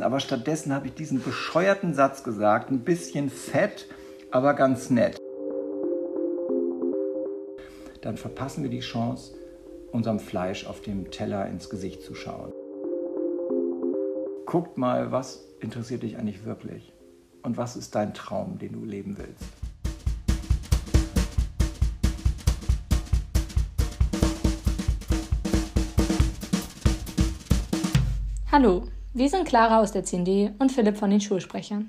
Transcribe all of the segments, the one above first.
Aber stattdessen habe ich diesen bescheuerten Satz gesagt, ein bisschen fett, aber ganz nett. Dann verpassen wir die Chance, unserem Fleisch auf dem Teller ins Gesicht zu schauen. Guckt mal, was interessiert dich eigentlich wirklich? Und was ist dein Traum, den du leben willst? Hallo, wir sind Clara aus der 10D und Philipp von den Schulsprechern.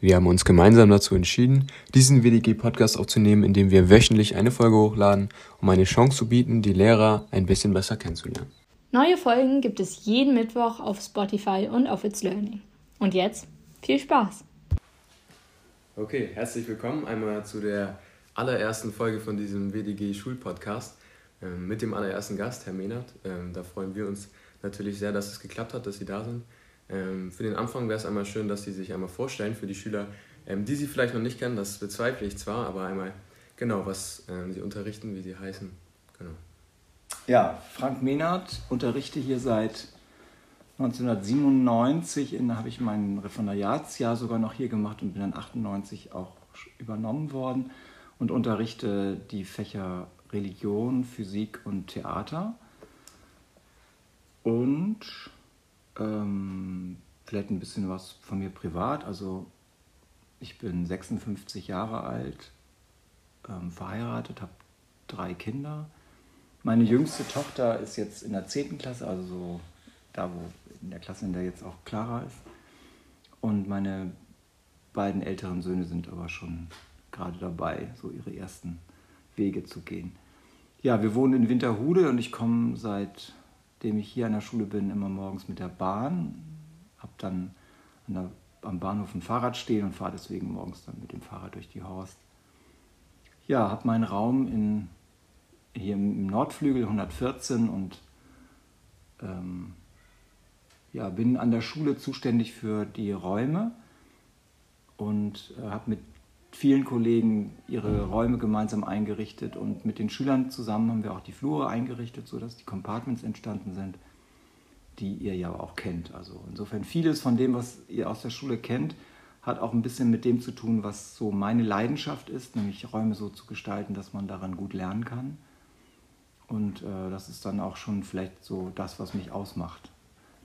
Wir haben uns gemeinsam dazu entschieden, diesen WDG-Podcast aufzunehmen, in dem wir wöchentlich eine Folge hochladen, um eine Chance zu bieten, die Lehrer ein bisschen besser kennenzulernen. Neue Folgen gibt es jeden Mittwoch auf Spotify und auf It's Learning. Und jetzt viel Spaß! Okay, herzlich willkommen einmal zu der allerersten Folge von diesem WDG-Schulpodcast ähm, mit dem allerersten Gast, Herr Mehnert. Ähm, da freuen wir uns natürlich sehr, dass es geklappt hat, dass Sie da sind. Ähm, für den Anfang wäre es einmal schön, dass Sie sich einmal vorstellen für die Schüler, ähm, die Sie vielleicht noch nicht kennen. Das bezweifle ich zwar, aber einmal genau, was ähm, Sie unterrichten, wie Sie heißen. Genau. Ja, Frank Mehnert unterrichte hier seit 1997. Da habe ich mein Referendariatsjahr sogar noch hier gemacht und bin dann 98 auch übernommen worden und unterrichte die Fächer Religion, Physik und Theater. Und ähm, vielleicht ein bisschen was von mir privat. Also ich bin 56 Jahre alt, ähm, verheiratet, habe drei Kinder. Meine jüngste Tochter ist jetzt in der 10. Klasse, also so da, wo in der Klasse, in der jetzt auch Clara ist. Und meine beiden älteren Söhne sind aber schon gerade dabei, so ihre ersten Wege zu gehen. Ja, wir wohnen in Winterhude und ich komme seit dem ich hier an der Schule bin, immer morgens mit der Bahn. Habe dann der, am Bahnhof ein Fahrrad stehen und fahre deswegen morgens dann mit dem Fahrrad durch die Horst. Ja, habe meinen Raum in, hier im Nordflügel 114 und ähm, ja, bin an der Schule zuständig für die Räume und äh, habe mit vielen Kollegen ihre Räume gemeinsam eingerichtet und mit den Schülern zusammen haben wir auch die Flure eingerichtet, sodass die Compartments entstanden sind, die ihr ja auch kennt. Also insofern vieles von dem, was ihr aus der Schule kennt, hat auch ein bisschen mit dem zu tun, was so meine Leidenschaft ist, nämlich Räume so zu gestalten, dass man daran gut lernen kann. Und äh, das ist dann auch schon vielleicht so das, was mich ausmacht.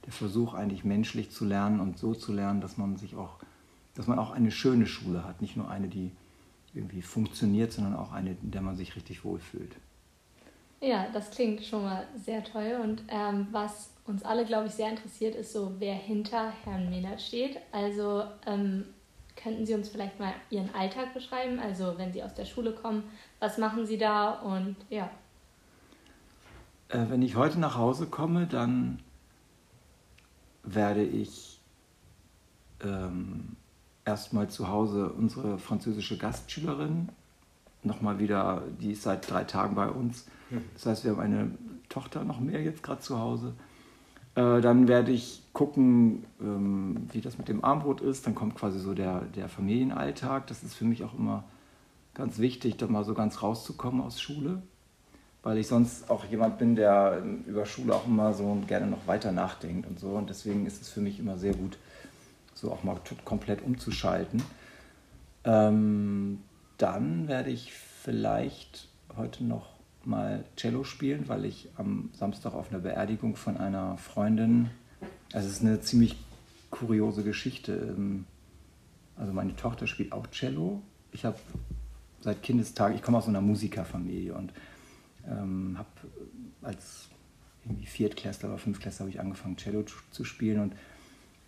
Der Versuch eigentlich menschlich zu lernen und so zu lernen, dass man sich auch dass man auch eine schöne Schule hat. Nicht nur eine, die irgendwie funktioniert, sondern auch eine, in der man sich richtig wohlfühlt. Ja, das klingt schon mal sehr toll. Und ähm, was uns alle, glaube ich, sehr interessiert, ist so, wer hinter Herrn Mehnert steht. Also ähm, könnten Sie uns vielleicht mal Ihren Alltag beschreiben? Also wenn Sie aus der Schule kommen, was machen Sie da? Und ja. Äh, wenn ich heute nach Hause komme, dann werde ich ähm, erstmal zu Hause unsere französische Gastschülerin, nochmal wieder, die ist seit drei Tagen bei uns. Das heißt, wir haben eine Tochter noch mehr jetzt gerade zu Hause. Äh, dann werde ich gucken, ähm, wie das mit dem Armbrot ist. Dann kommt quasi so der, der Familienalltag. Das ist für mich auch immer ganz wichtig, da mal so ganz rauszukommen aus Schule. Weil ich sonst auch jemand bin, der über Schule auch immer so gerne noch weiter nachdenkt und so. Und deswegen ist es für mich immer sehr gut, so auch mal komplett umzuschalten. Ähm, dann werde ich vielleicht heute noch mal Cello spielen, weil ich am Samstag auf einer Beerdigung von einer Freundin, also es ist eine ziemlich kuriose Geschichte. Ähm, also meine Tochter spielt auch Cello. Ich habe seit Kindestag, ich komme aus einer Musikerfamilie und ähm, habe als irgendwie Viertklässler oder Fünftklässler habe ich angefangen Cello zu spielen und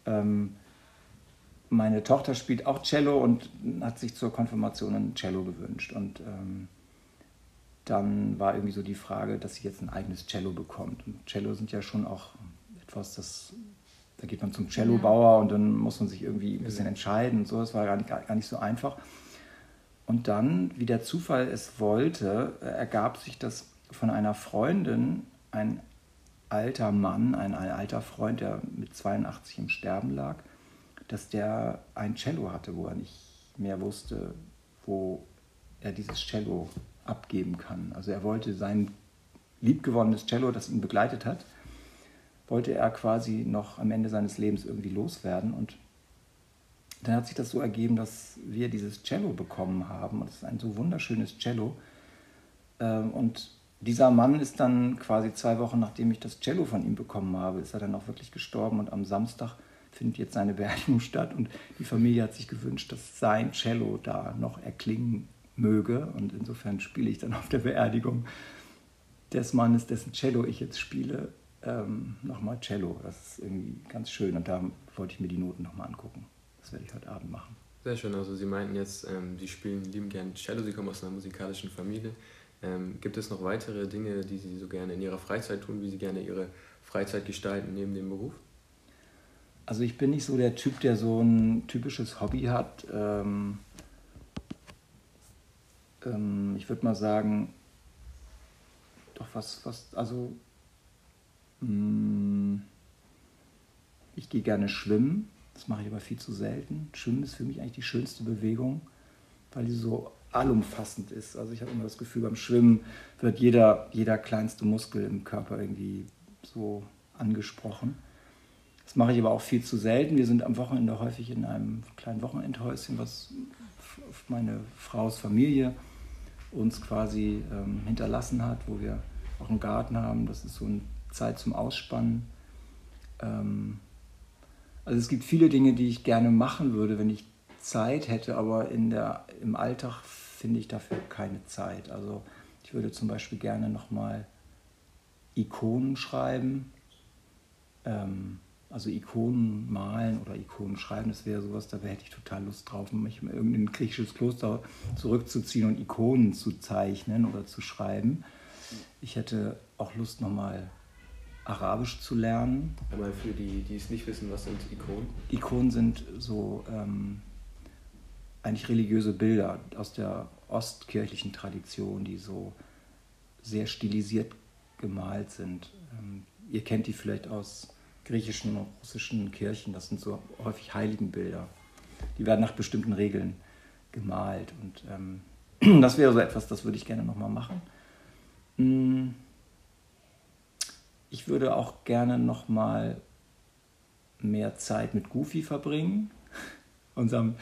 ähm, meine Tochter spielt auch Cello und hat sich zur Konfirmation ein Cello gewünscht. Und ähm, dann war irgendwie so die Frage, dass sie jetzt ein eigenes Cello bekommt. Und Cello sind ja schon auch etwas, das, da geht man zum Cellobauer und dann muss man sich irgendwie ein bisschen entscheiden und so. Das war gar nicht, gar nicht so einfach. Und dann, wie der Zufall es wollte, ergab sich, dass von einer Freundin ein alter Mann, ein, ein alter Freund, der mit 82 im Sterben lag, dass der ein Cello hatte, wo er nicht mehr wusste, wo er dieses Cello abgeben kann. Also er wollte sein liebgewonnenes Cello, das ihn begleitet hat, wollte er quasi noch am Ende seines Lebens irgendwie loswerden. Und dann hat sich das so ergeben, dass wir dieses Cello bekommen haben. Und es ist ein so wunderschönes Cello. Ähm, und dieser Mann ist dann quasi zwei Wochen nachdem ich das Cello von ihm bekommen habe, ist er dann auch wirklich gestorben. Und am Samstag findet jetzt seine Beerdigung statt. Und die Familie hat sich gewünscht, dass sein Cello da noch erklingen möge. Und insofern spiele ich dann auf der Beerdigung des Mannes, dessen Cello ich jetzt spiele, ähm, nochmal Cello. Das ist irgendwie ganz schön und da wollte ich mir die Noten nochmal angucken. Das werde ich heute Abend machen. Sehr schön, also Sie meinten jetzt, ähm, Sie spielen lieben gerne Cello, Sie kommen aus einer musikalischen Familie. Ähm, gibt es noch weitere Dinge, die Sie so gerne in Ihrer Freizeit tun, wie Sie gerne Ihre Freizeit gestalten neben dem Beruf? Also ich bin nicht so der Typ, der so ein typisches Hobby hat. Ähm, ähm ich würde mal sagen, doch was, was, also hm, ich gehe gerne schwimmen, das mache ich aber viel zu selten. Schwimmen ist für mich eigentlich die schönste Bewegung, weil die so allumfassend ist. Also ich habe immer das Gefühl, beim Schwimmen wird jeder, jeder kleinste Muskel im Körper irgendwie so angesprochen. Das mache ich aber auch viel zu selten. Wir sind am Wochenende häufig in einem kleinen Wochenendhäuschen, was meine Frau's Familie uns quasi ähm, hinterlassen hat, wo wir auch einen Garten haben. Das ist so eine Zeit zum Ausspannen. Ähm, also es gibt viele Dinge, die ich gerne machen würde, wenn ich Zeit hätte, aber in der, im Alltag finde ich dafür keine Zeit. Also ich würde zum Beispiel gerne nochmal Ikonen schreiben. Ähm, also Ikonen malen oder Ikonen schreiben, das wäre sowas, da hätte ich total Lust drauf, mich in irgendein griechisches Kloster zurückzuziehen und Ikonen zu zeichnen oder zu schreiben. Ich hätte auch Lust, nochmal Arabisch zu lernen. Einmal für die, die es nicht wissen, was sind Ikonen? Ikonen sind so ähm, eigentlich religiöse Bilder aus der ostkirchlichen Tradition, die so sehr stilisiert gemalt sind. Ähm, ihr kennt die vielleicht aus griechischen und russischen Kirchen, das sind so häufig Heiligenbilder. Die werden nach bestimmten Regeln gemalt und ähm, das wäre so etwas, das würde ich gerne nochmal machen. Hm. Ich würde auch gerne noch mal mehr Zeit mit Goofy verbringen. Unserem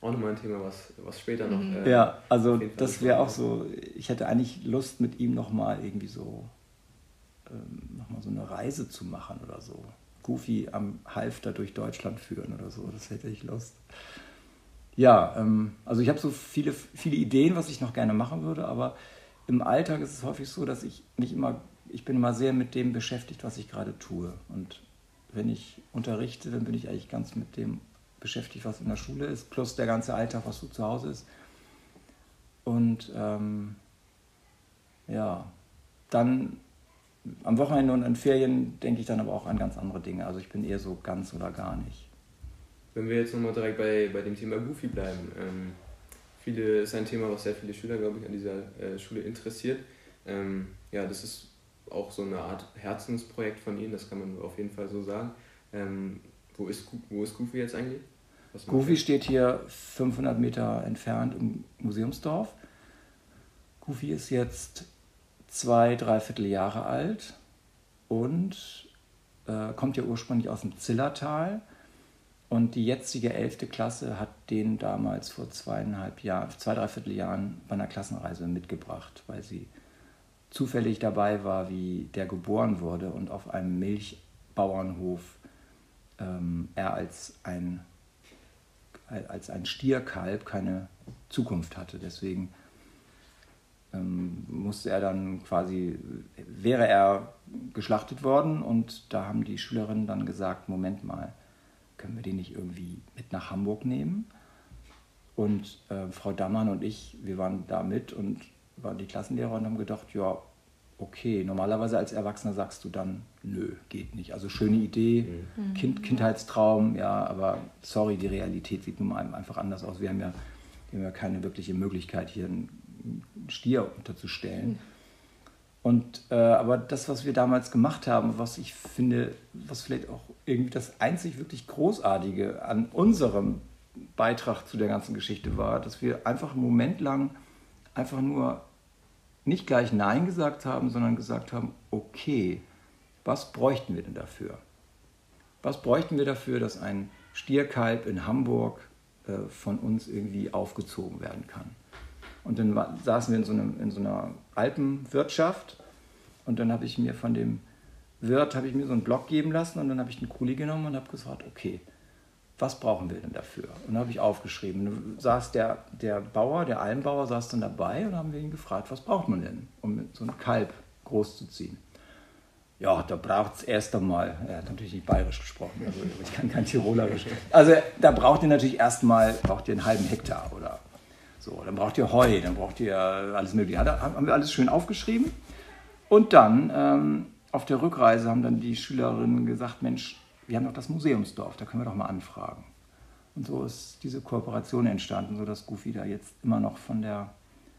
auch nochmal ein Thema, was, was später noch. Mhm. Äh, ja, also das wäre auch so. Ich hätte eigentlich Lust, mit ihm noch mal irgendwie so ähm, noch mal so eine Reise zu machen oder so. Goofy am Halfter durch Deutschland führen oder so. Das hätte ich Lust. Ja, ähm, also ich habe so viele, viele Ideen, was ich noch gerne machen würde, aber im Alltag ist es häufig so, dass ich nicht immer, ich bin immer sehr mit dem beschäftigt, was ich gerade tue. Und wenn ich unterrichte, dann bin ich eigentlich ganz mit dem beschäftigt, was in der Schule ist, plus der ganze Alltag, was so zu Hause ist. Und ähm, ja, dann am Wochenende und in Ferien denke ich dann aber auch an ganz andere Dinge. Also ich bin eher so ganz oder gar nicht. Wenn wir jetzt nochmal direkt bei, bei dem Thema Goofy bleiben, ähm, viele, ist ein Thema, was sehr viele Schüler, glaube ich, an dieser äh, Schule interessiert. Ähm, ja, das ist auch so eine Art Herzensprojekt von Ihnen, das kann man auf jeden Fall so sagen. Ähm, wo, ist, wo ist Goofy jetzt eigentlich? Goofy steht hier 500 Meter entfernt im Museumsdorf. Goofy ist jetzt zwei, dreiviertel Jahre alt und äh, kommt ja ursprünglich aus dem Zillertal und die jetzige 11. Klasse hat den damals vor zweieinhalb Jahren, zwei, dreiviertel Jahren bei einer Klassenreise mitgebracht, weil sie zufällig dabei war, wie der geboren wurde und auf einem Milchbauernhof ähm, er als ein, als ein Stierkalb keine Zukunft hatte. Deswegen ähm, musste er dann quasi, wäre er geschlachtet worden und da haben die Schülerinnen dann gesagt, Moment mal, können wir den nicht irgendwie mit nach Hamburg nehmen? Und äh, Frau Dammann und ich, wir waren da mit und waren die Klassenlehrer und haben gedacht, ja, okay, normalerweise als Erwachsener sagst du dann, nö, geht nicht. Also schöne Idee, mhm. kind, Kindheitstraum, ja, aber sorry, die Realität sieht nun mal einfach anders aus. Wir haben ja, wir haben ja keine wirkliche Möglichkeit, hier einen Stier unterzustellen. Und, äh, aber das, was wir damals gemacht haben, was ich finde, was vielleicht auch irgendwie das einzig wirklich Großartige an unserem Beitrag zu der ganzen Geschichte war, dass wir einfach einen Moment lang einfach nur nicht gleich Nein gesagt haben, sondern gesagt haben, okay, was bräuchten wir denn dafür? Was bräuchten wir dafür, dass ein Stierkalb in Hamburg äh, von uns irgendwie aufgezogen werden kann? Und dann saßen wir in so, einem, in so einer Alpenwirtschaft und dann habe ich mir von dem Wirt habe ich mir so einen Block geben lassen und dann habe ich einen Kuli genommen und habe gesagt, okay, was brauchen wir denn dafür? Und dann habe ich aufgeschrieben. Dann saß der, der Bauer, der Almbauer saß dann dabei und haben wir ihn gefragt, was braucht man denn, um so ein Kalb großzuziehen? Ja, da braucht es erst einmal, er hat natürlich nicht bayerisch gesprochen, also ich kann kein Tirolerisch. Also da braucht ihr natürlich erstmal, braucht ihr einen halben Hektar oder so. Dann braucht ihr Heu, dann braucht ihr alles mögliche. Da haben wir alles schön aufgeschrieben. Und dann ähm, auf der Rückreise haben dann die Schülerinnen gesagt, Mensch, wir haben doch das Museumsdorf, da können wir doch mal anfragen. Und so ist diese Kooperation entstanden, sodass Goofy da jetzt immer noch von der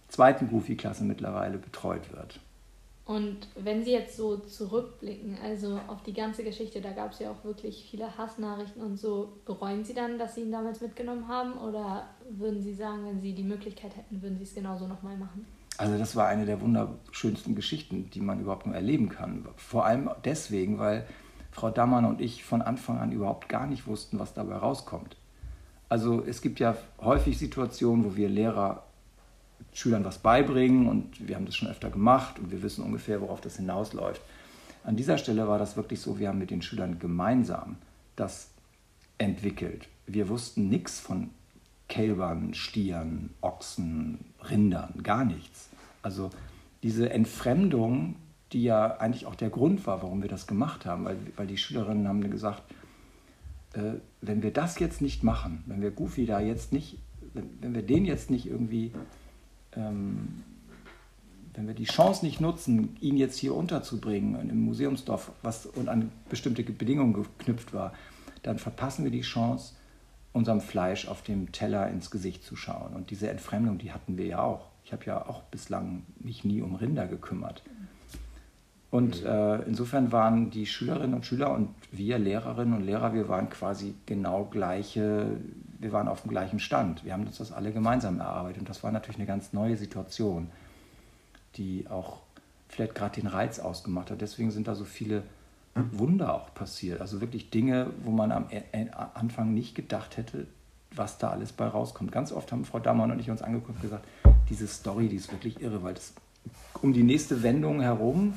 zweiten Goofy-Klasse mittlerweile betreut wird. Und wenn Sie jetzt so zurückblicken, also auf die ganze Geschichte, da gab es ja auch wirklich viele Hassnachrichten und so, bereuen Sie dann, dass Sie ihn damals mitgenommen haben? Oder würden Sie sagen, wenn Sie die Möglichkeit hätten, würden Sie es genauso nochmal machen? Also das war eine der wunderschönsten Geschichten, die man überhaupt nur erleben kann. Vor allem deswegen, weil Frau Dammann und ich von Anfang an überhaupt gar nicht wussten, was dabei rauskommt. Also es gibt ja häufig Situationen, wo wir Lehrer Schülern was beibringen und wir haben das schon öfter gemacht und wir wissen ungefähr, worauf das hinausläuft. An dieser Stelle war das wirklich so, wir haben mit den Schülern gemeinsam das entwickelt. Wir wussten nichts von Kälbern, Stieren, Ochsen, Rindern, gar nichts. Also diese Entfremdung die ja eigentlich auch der Grund war, warum wir das gemacht haben, weil, weil die Schülerinnen haben gesagt, äh, wenn wir das jetzt nicht machen, wenn wir Goofy da jetzt nicht, wenn, wenn wir den jetzt nicht irgendwie, ähm, wenn wir die Chance nicht nutzen, ihn jetzt hier unterzubringen im Museumsdorf, was und an bestimmte Bedingungen geknüpft war, dann verpassen wir die Chance, unserem Fleisch auf dem Teller ins Gesicht zu schauen. Und diese Entfremdung, die hatten wir ja auch. Ich habe ja auch bislang mich nie um Rinder gekümmert. Und äh, insofern waren die Schülerinnen und Schüler und wir Lehrerinnen und Lehrer, wir waren quasi genau gleiche, wir waren auf dem gleichen Stand. Wir haben uns das alle gemeinsam erarbeitet. Und das war natürlich eine ganz neue Situation, die auch vielleicht gerade den Reiz ausgemacht hat. Deswegen sind da so viele Wunder auch passiert. Also wirklich Dinge, wo man am e-, e-, Anfang nicht gedacht hätte, was da alles bei rauskommt. Ganz oft haben Frau Dammann und ich uns angeguckt und gesagt, diese Story, die ist wirklich irre, weil das um die nächste Wendung herum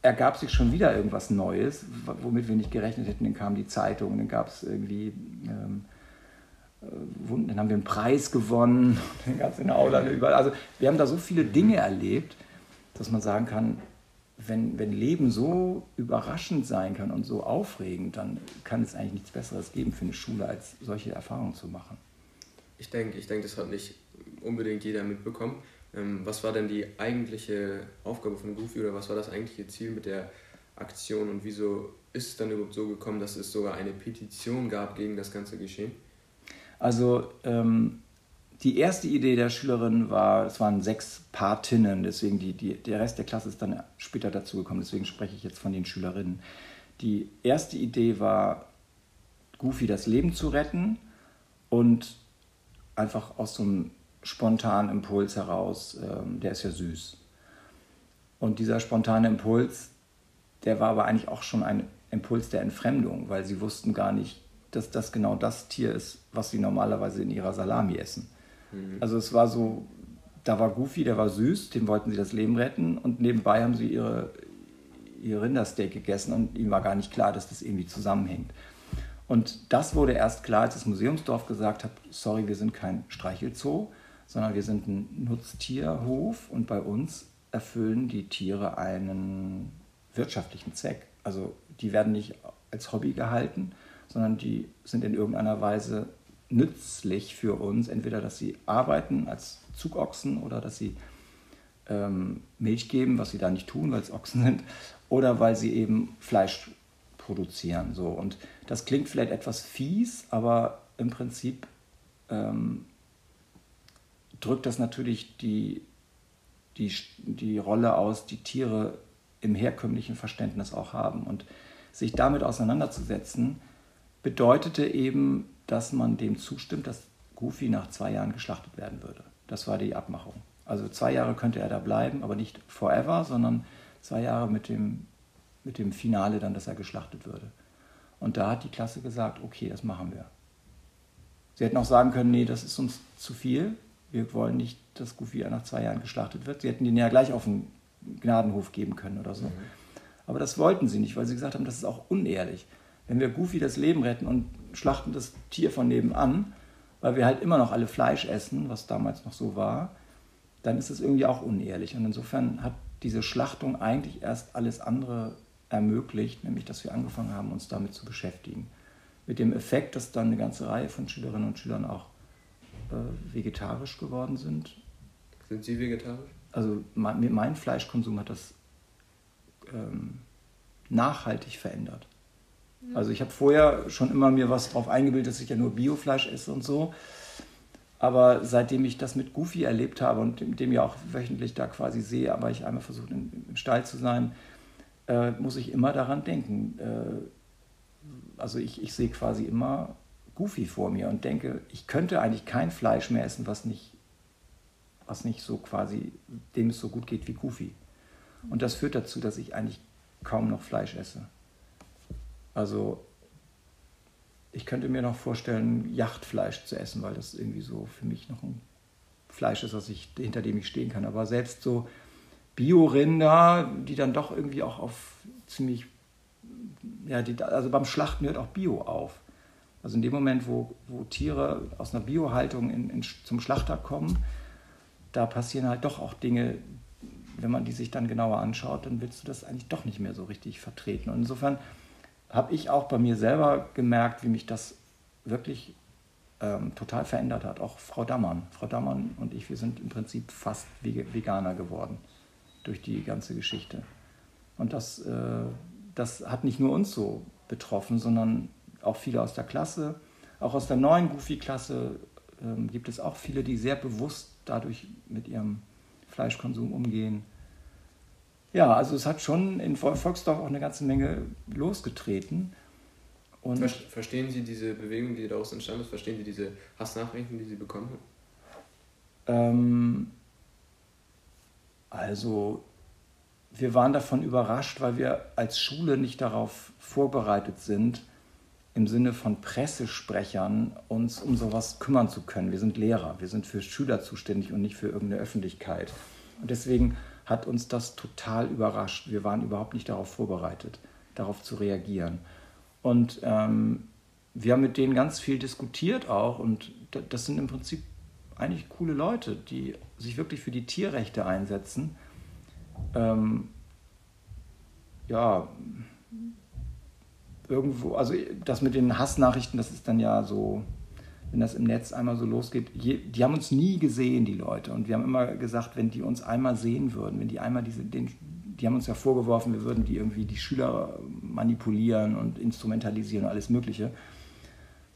ergab sich schon wieder irgendwas Neues, womit wir nicht gerechnet hätten. Dann kam die Zeitung, dann gab es irgendwie, ähm, äh, dann haben wir einen Preis gewonnen, dann gab es in der Aula überall. Also wir haben da so viele Dinge erlebt, dass man sagen kann, wenn, wenn Leben so überraschend sein kann und so aufregend, dann kann es eigentlich nichts Besseres geben für eine Schule, als solche Erfahrungen zu machen. Ich denke, ich denke, das hat nicht unbedingt jeder mitbekommen. Ähm, was war denn die eigentliche Aufgabe von Goofy oder was war das eigentliche Ziel mit der Aktion und wieso ist es dann überhaupt so gekommen, dass es sogar eine Petition gab gegen das ganze Geschehen? Also ähm, die erste Idee der Schülerin war, es waren sechs Patinnen, deswegen die, die, der Rest der Klasse ist dann später dazugekommen, deswegen spreche ich jetzt von den Schülerinnen. Die erste Idee war, Goofy das Leben zu retten und einfach aus so einem spontanen Impuls heraus, ähm, der ist ja süß. Und dieser spontane Impuls, der war aber eigentlich auch schon ein Impuls der Entfremdung, weil sie wussten gar nicht, dass das genau das Tier ist, was sie normalerweise in ihrer Salami essen. Mhm. Also es war so, da war Goofy, der war süß, dem wollten sie das Leben retten und nebenbei haben sie ihre, ihr Rindersteak gegessen und ihm war gar nicht klar, dass das irgendwie zusammenhängt. Und das wurde erst klar, als das Museumsdorf gesagt hat, sorry, wir sind kein Streichelzoo, sondern wir sind ein Nutztierhof und bei uns erfüllen die Tiere einen wirtschaftlichen Zweck. Also die werden nicht als Hobby gehalten, sondern die sind in irgendeiner Weise nützlich für uns, entweder dass sie arbeiten als Zugochsen oder dass sie ähm, Milch geben, was sie da nicht tun, weil es Ochsen sind, oder weil sie eben Fleisch produzieren. So. Und das klingt vielleicht etwas fies, aber im Prinzip ähm, drückt das natürlich die, die, die Rolle aus, die Tiere im herkömmlichen Verständnis auch haben. Und sich damit auseinanderzusetzen, bedeutete eben, dass man dem zustimmt, dass Goofy nach zwei Jahren geschlachtet werden würde. Das war die Abmachung. Also zwei Jahre könnte er da bleiben, aber nicht forever, sondern zwei Jahre mit dem, mit dem Finale dann, dass er geschlachtet würde. Und da hat die Klasse gesagt, okay, das machen wir. Sie hätten auch sagen können, nee, das ist uns zu viel. Wir wollen nicht, dass Goofy nach zwei Jahren geschlachtet wird. Sie hätten den ja gleich auf den Gnadenhof geben können oder so. Mhm. Aber das wollten sie nicht, weil sie gesagt haben, das ist auch unehrlich. Wenn wir Goofy das Leben retten und schlachten das Tier von nebenan, weil wir halt immer noch alle Fleisch essen, was damals noch so war, dann ist es irgendwie auch unehrlich. Und insofern hat diese Schlachtung eigentlich erst alles andere ermöglicht, nämlich dass wir angefangen haben, uns damit zu beschäftigen. Mit dem Effekt, dass dann eine ganze Reihe von Schülerinnen und Schülern auch äh, vegetarisch geworden sind. Sind Sie vegetarisch? Also mein, mein Fleischkonsum hat das ähm, nachhaltig verändert. Also ich habe vorher schon immer mir was drauf eingebildet, dass ich ja nur Biofleisch esse und so. Aber seitdem ich das mit Goofy erlebt habe und dem ja auch wöchentlich da quasi sehe, aber ich einmal versucht im Stall zu sein, äh, muss ich immer daran denken. Äh, also ich, ich sehe quasi immer Goofy vor mir und denke, ich könnte eigentlich kein Fleisch mehr essen, was nicht, was nicht so quasi, dem es so gut geht wie Goofy. Und das führt dazu, dass ich eigentlich kaum noch Fleisch esse. Also ich könnte mir noch vorstellen, Yachtfleisch zu essen, weil das irgendwie so für mich noch ein Fleisch ist, was ich, hinter dem ich stehen kann. Aber selbst so Biorinder, die dann doch irgendwie auch auf ziemlich, ja, die, also beim Schlachten hört auch Bio auf. Also in dem Moment, wo, wo Tiere aus einer Biohaltung in, in, zum Schlachter kommen, da passieren halt doch auch Dinge, wenn man die sich dann genauer anschaut, dann willst du das eigentlich doch nicht mehr so richtig vertreten. Und insofern habe ich auch bei mir selber gemerkt, wie mich das wirklich ähm, total verändert hat. Auch Frau Dammann. Frau Dammann und ich, wir sind im Prinzip fast Veganer geworden durch die ganze Geschichte. Und das, äh, das hat nicht nur uns so betroffen, sondern auch viele aus der Klasse. Auch aus der neuen Goofy-Klasse äh, gibt es auch viele, die sehr bewusst dadurch mit ihrem Fleischkonsum umgehen. Ja, also es hat schon in Volksdorf auch eine ganze Menge losgetreten. Und verstehen Sie diese Bewegung, die daraus entstanden ist? Verstehen Sie diese Hassnachrichten, die Sie bekommen haben? Ähm, also wir waren davon überrascht, weil wir als Schule nicht darauf vorbereitet sind, im Sinne von Pressesprechern uns um sowas kümmern zu können. Wir sind Lehrer, wir sind für Schüler zuständig und nicht für irgendeine Öffentlichkeit. Und deswegen hat uns das total überrascht. Wir waren überhaupt nicht darauf vorbereitet, darauf zu reagieren. Und ähm, wir haben mit denen ganz viel diskutiert auch. Und das sind im Prinzip eigentlich coole Leute, die sich wirklich für die Tierrechte einsetzen. Ähm, ja, irgendwo, also das mit den Hassnachrichten, das ist dann ja so, wenn das im Netz einmal so losgeht, die haben uns nie gesehen, die Leute. Und wir haben immer gesagt, wenn die uns einmal sehen würden, wenn die einmal diese, den, die haben uns ja vorgeworfen, wir würden die irgendwie die Schüler manipulieren und instrumentalisieren und alles Mögliche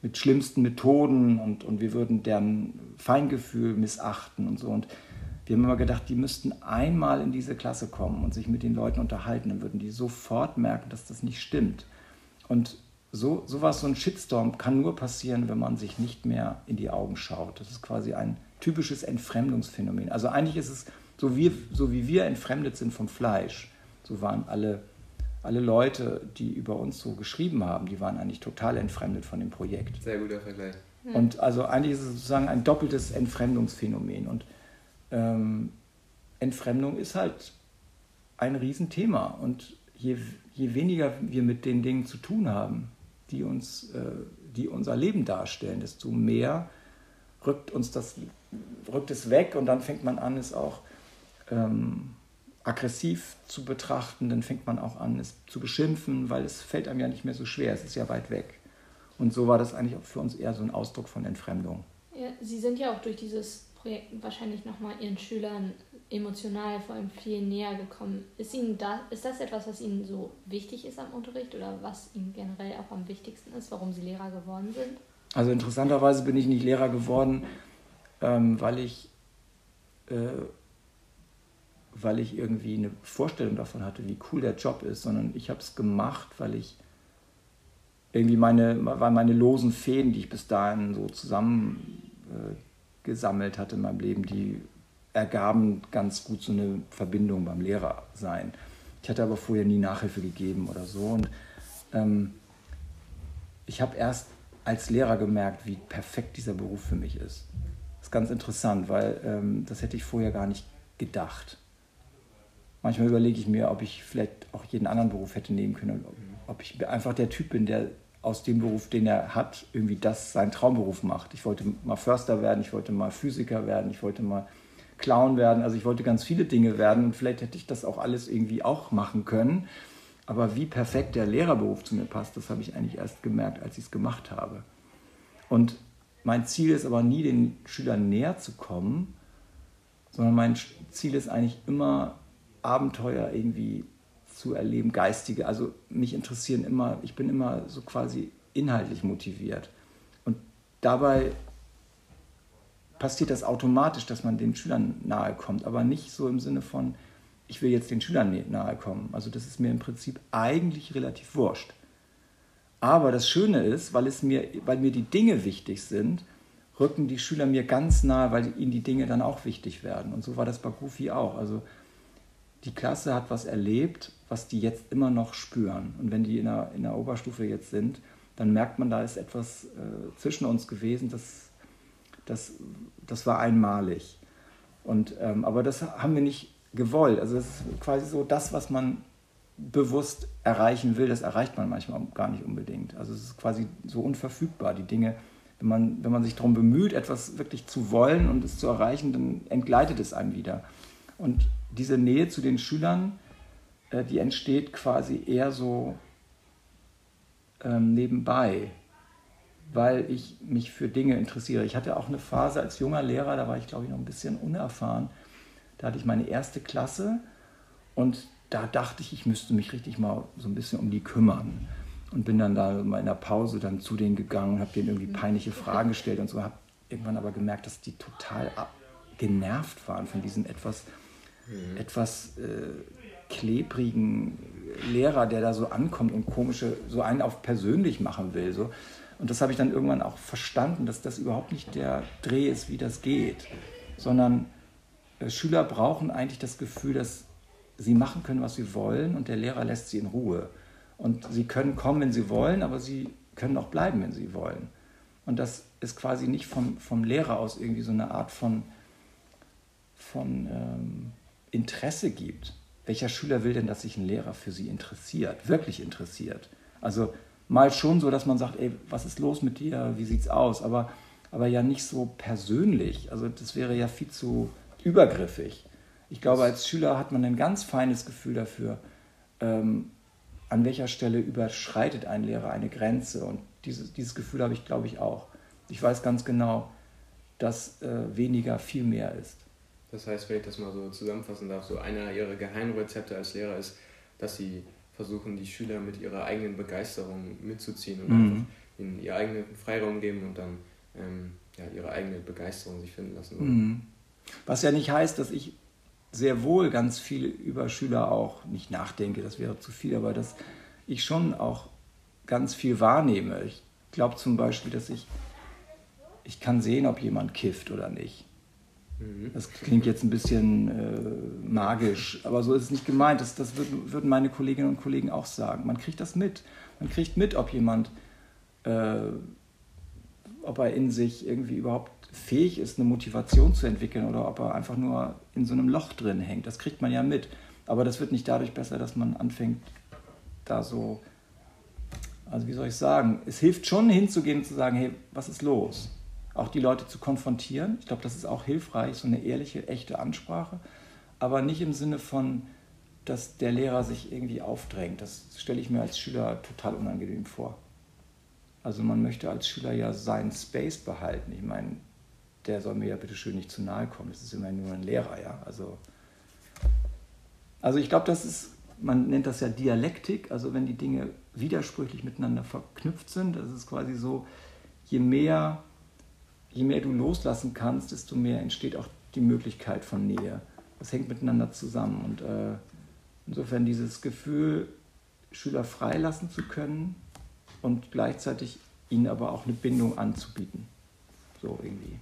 mit schlimmsten Methoden und, und wir würden deren Feingefühl missachten und so. Und wir haben immer gedacht, die müssten einmal in diese Klasse kommen und sich mit den Leuten unterhalten, dann würden die sofort merken, dass das nicht stimmt. Und so, sowas, so ein Shitstorm kann nur passieren, wenn man sich nicht mehr in die Augen schaut. Das ist quasi ein typisches Entfremdungsphänomen. Also eigentlich ist es, so wie, so wie wir entfremdet sind vom Fleisch, so waren alle, alle Leute, die über uns so geschrieben haben, die waren eigentlich total entfremdet von dem Projekt. Sehr guter Vergleich. Und also eigentlich ist es sozusagen ein doppeltes Entfremdungsphänomen. Und ähm, Entfremdung ist halt ein Riesenthema. Und je, je weniger wir mit den Dingen zu tun haben, die, uns, äh, die unser Leben darstellen, desto mehr rückt uns das, rückt es weg und dann fängt man an, es auch ähm, aggressiv zu betrachten, dann fängt man auch an, es zu beschimpfen, weil es fällt einem ja nicht mehr so schwer, es ist ja weit weg. Und so war das eigentlich auch für uns eher so ein Ausdruck von Entfremdung. Ja, Sie sind ja auch durch dieses Projekt wahrscheinlich nochmal Ihren Schülern emotional vor allem viel näher gekommen. Ist, Ihnen da, ist das etwas, was Ihnen so wichtig ist am Unterricht oder was Ihnen generell auch am wichtigsten ist, warum Sie Lehrer geworden sind? Also interessanterweise bin ich nicht Lehrer geworden, ähm, weil ich äh, weil ich irgendwie eine Vorstellung davon hatte, wie cool der Job ist, sondern ich habe es gemacht, weil ich irgendwie meine, weil meine losen Fäden, die ich bis dahin so zusammen äh, hatte in meinem Leben, die ergaben ganz gut so eine Verbindung beim Lehrer sein. Ich hatte aber vorher nie Nachhilfe gegeben oder so. Und ähm, ich habe erst als Lehrer gemerkt, wie perfekt dieser Beruf für mich ist. Das ist ganz interessant, weil ähm, das hätte ich vorher gar nicht gedacht. Manchmal überlege ich mir, ob ich vielleicht auch jeden anderen Beruf hätte nehmen können, ob ich einfach der Typ bin, der aus dem Beruf, den er hat, irgendwie das seinen Traumberuf macht. Ich wollte mal Förster werden, ich wollte mal Physiker werden, ich wollte mal Clown werden, also ich wollte ganz viele Dinge werden und vielleicht hätte ich das auch alles irgendwie auch machen können. Aber wie perfekt der Lehrerberuf zu mir passt, das habe ich eigentlich erst gemerkt, als ich es gemacht habe. Und mein Ziel ist aber nie, den Schülern näher zu kommen, sondern mein Ziel ist eigentlich immer, Abenteuer irgendwie zu erleben, geistige. Also mich interessieren immer, ich bin immer so quasi inhaltlich motiviert. Und dabei passiert das automatisch, dass man den Schülern nahe kommt, aber nicht so im Sinne von, ich will jetzt den Schülern nahe kommen. Also das ist mir im Prinzip eigentlich relativ wurscht. Aber das Schöne ist, weil, es mir, weil mir die Dinge wichtig sind, rücken die Schüler mir ganz nahe, weil ihnen die Dinge dann auch wichtig werden. Und so war das bei Goofy auch. Also die Klasse hat was erlebt, was die jetzt immer noch spüren. Und wenn die in der, in der Oberstufe jetzt sind, dann merkt man, da ist etwas äh, zwischen uns gewesen, das, das, das war einmalig. Und, ähm, aber das haben wir nicht gewollt. Also das ist quasi so das, was man bewusst erreichen will, das erreicht man manchmal gar nicht unbedingt. Also es ist quasi so unverfügbar. Die Dinge, wenn man, wenn man sich darum bemüht, etwas wirklich zu wollen und es zu erreichen, dann entgleitet es einem wieder. Und diese Nähe zu den Schülern, äh, die entsteht quasi eher so ähm, nebenbei, weil ich mich für Dinge interessiere. Ich hatte auch eine Phase als junger Lehrer, da war ich glaube ich noch ein bisschen unerfahren. Da hatte ich meine erste Klasse und da dachte ich, ich müsste mich richtig mal so ein bisschen um die kümmern. Und bin dann da in meiner Pause dann zu denen gegangen, habe denen irgendwie peinliche Fragen gestellt und so, habe irgendwann aber gemerkt, dass die total genervt waren von diesem etwas mhm. etwas äh, klebrigen Lehrer, der da so ankommt und komische, so einen auf persönlich machen will. So. Und das habe ich dann irgendwann auch verstanden, dass das überhaupt nicht der Dreh ist, wie das geht, sondern äh, Schüler brauchen eigentlich das Gefühl, dass sie machen können, was sie wollen und der Lehrer lässt sie in Ruhe. Und sie können kommen, wenn sie wollen, aber sie können auch bleiben, wenn sie wollen. Und das ist quasi nicht vom, vom Lehrer aus irgendwie so eine Art von, von ähm, Interesse gibt. Welcher Schüler will denn, dass sich ein Lehrer für sie interessiert, wirklich interessiert? Also mal schon so, dass man sagt, ey, was ist los mit dir, wie sieht's aus? Aber, aber ja nicht so persönlich. Also das wäre ja viel zu übergriffig. Ich glaube, als Schüler hat man ein ganz feines Gefühl dafür, ähm, an welcher Stelle überschreitet ein Lehrer eine Grenze. Und dieses, dieses Gefühl habe ich, glaube ich, auch. Ich weiß ganz genau, dass äh, weniger viel mehr ist. Das heißt, wenn ich das mal so zusammenfassen darf, so einer ihrer Geheimrezepte als Lehrer ist, dass sie versuchen, die Schüler mit ihrer eigenen Begeisterung mitzuziehen und mhm. einfach ihnen ihren eigenen Freiraum geben und dann ähm, ja, ihre eigene Begeisterung sich finden lassen. Mhm. Was ja nicht heißt, dass ich sehr wohl ganz viel über Schüler auch nicht nachdenke, das wäre zu viel, aber dass ich schon auch ganz viel wahrnehme. Ich glaube zum Beispiel, dass ich, ich kann sehen, ob jemand kifft oder nicht. Mhm. Das klingt jetzt ein bisschen äh, magisch, aber so ist es nicht gemeint. Das, das würden, würden meine Kolleginnen und Kollegen auch sagen. Man kriegt das mit. Man kriegt mit, ob jemand, äh, ob er in sich irgendwie überhaupt fähig ist, eine Motivation zu entwickeln oder ob er einfach nur in so einem Loch drin hängt. Das kriegt man ja mit. Aber das wird nicht dadurch besser, dass man anfängt, da so, also wie soll ich sagen, es hilft schon hinzugehen und zu sagen, hey, was ist los? Auch die Leute zu konfrontieren. Ich glaube, das ist auch hilfreich, so eine ehrliche, echte Ansprache, aber nicht im Sinne von, dass der Lehrer sich irgendwie aufdrängt. Das stelle ich mir als Schüler total unangenehm vor. Also man möchte als Schüler ja seinen Space behalten. Ich meine, der soll mir ja bitte schön nicht zu nahe kommen. Das ist immerhin nur ein Lehrer, ja. Also, also ich glaube, das ist, man nennt das ja Dialektik, also wenn die Dinge widersprüchlich miteinander verknüpft sind, das ist quasi so, je mehr je mehr du loslassen kannst, desto mehr entsteht auch die Möglichkeit von Nähe. Das hängt miteinander zusammen. Und äh, insofern dieses Gefühl, Schüler freilassen zu können und gleichzeitig ihnen aber auch eine Bindung anzubieten. So irgendwie.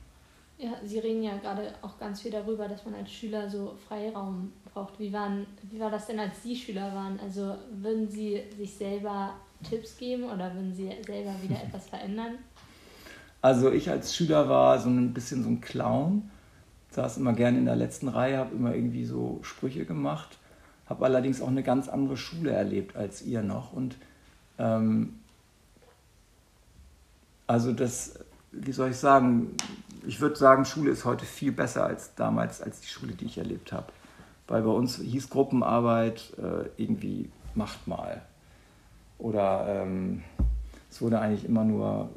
Ja, Sie reden ja gerade auch ganz viel darüber, dass man als Schüler so Freiraum braucht. Wie, waren, wie war das denn, als Sie Schüler waren? Also würden Sie sich selber Tipps geben oder würden Sie selber wieder etwas verändern? Also ich als Schüler war so ein bisschen so ein Clown, saß immer gerne in der letzten Reihe, habe immer irgendwie so Sprüche gemacht, habe allerdings auch eine ganz andere Schule erlebt als ihr noch und ähm, also das, wie soll ich sagen, ich würde sagen, Schule ist heute viel besser als damals, als die Schule, die ich erlebt habe. Weil bei uns hieß Gruppenarbeit äh, irgendwie macht mal. Oder ähm, es wurde eigentlich immer nur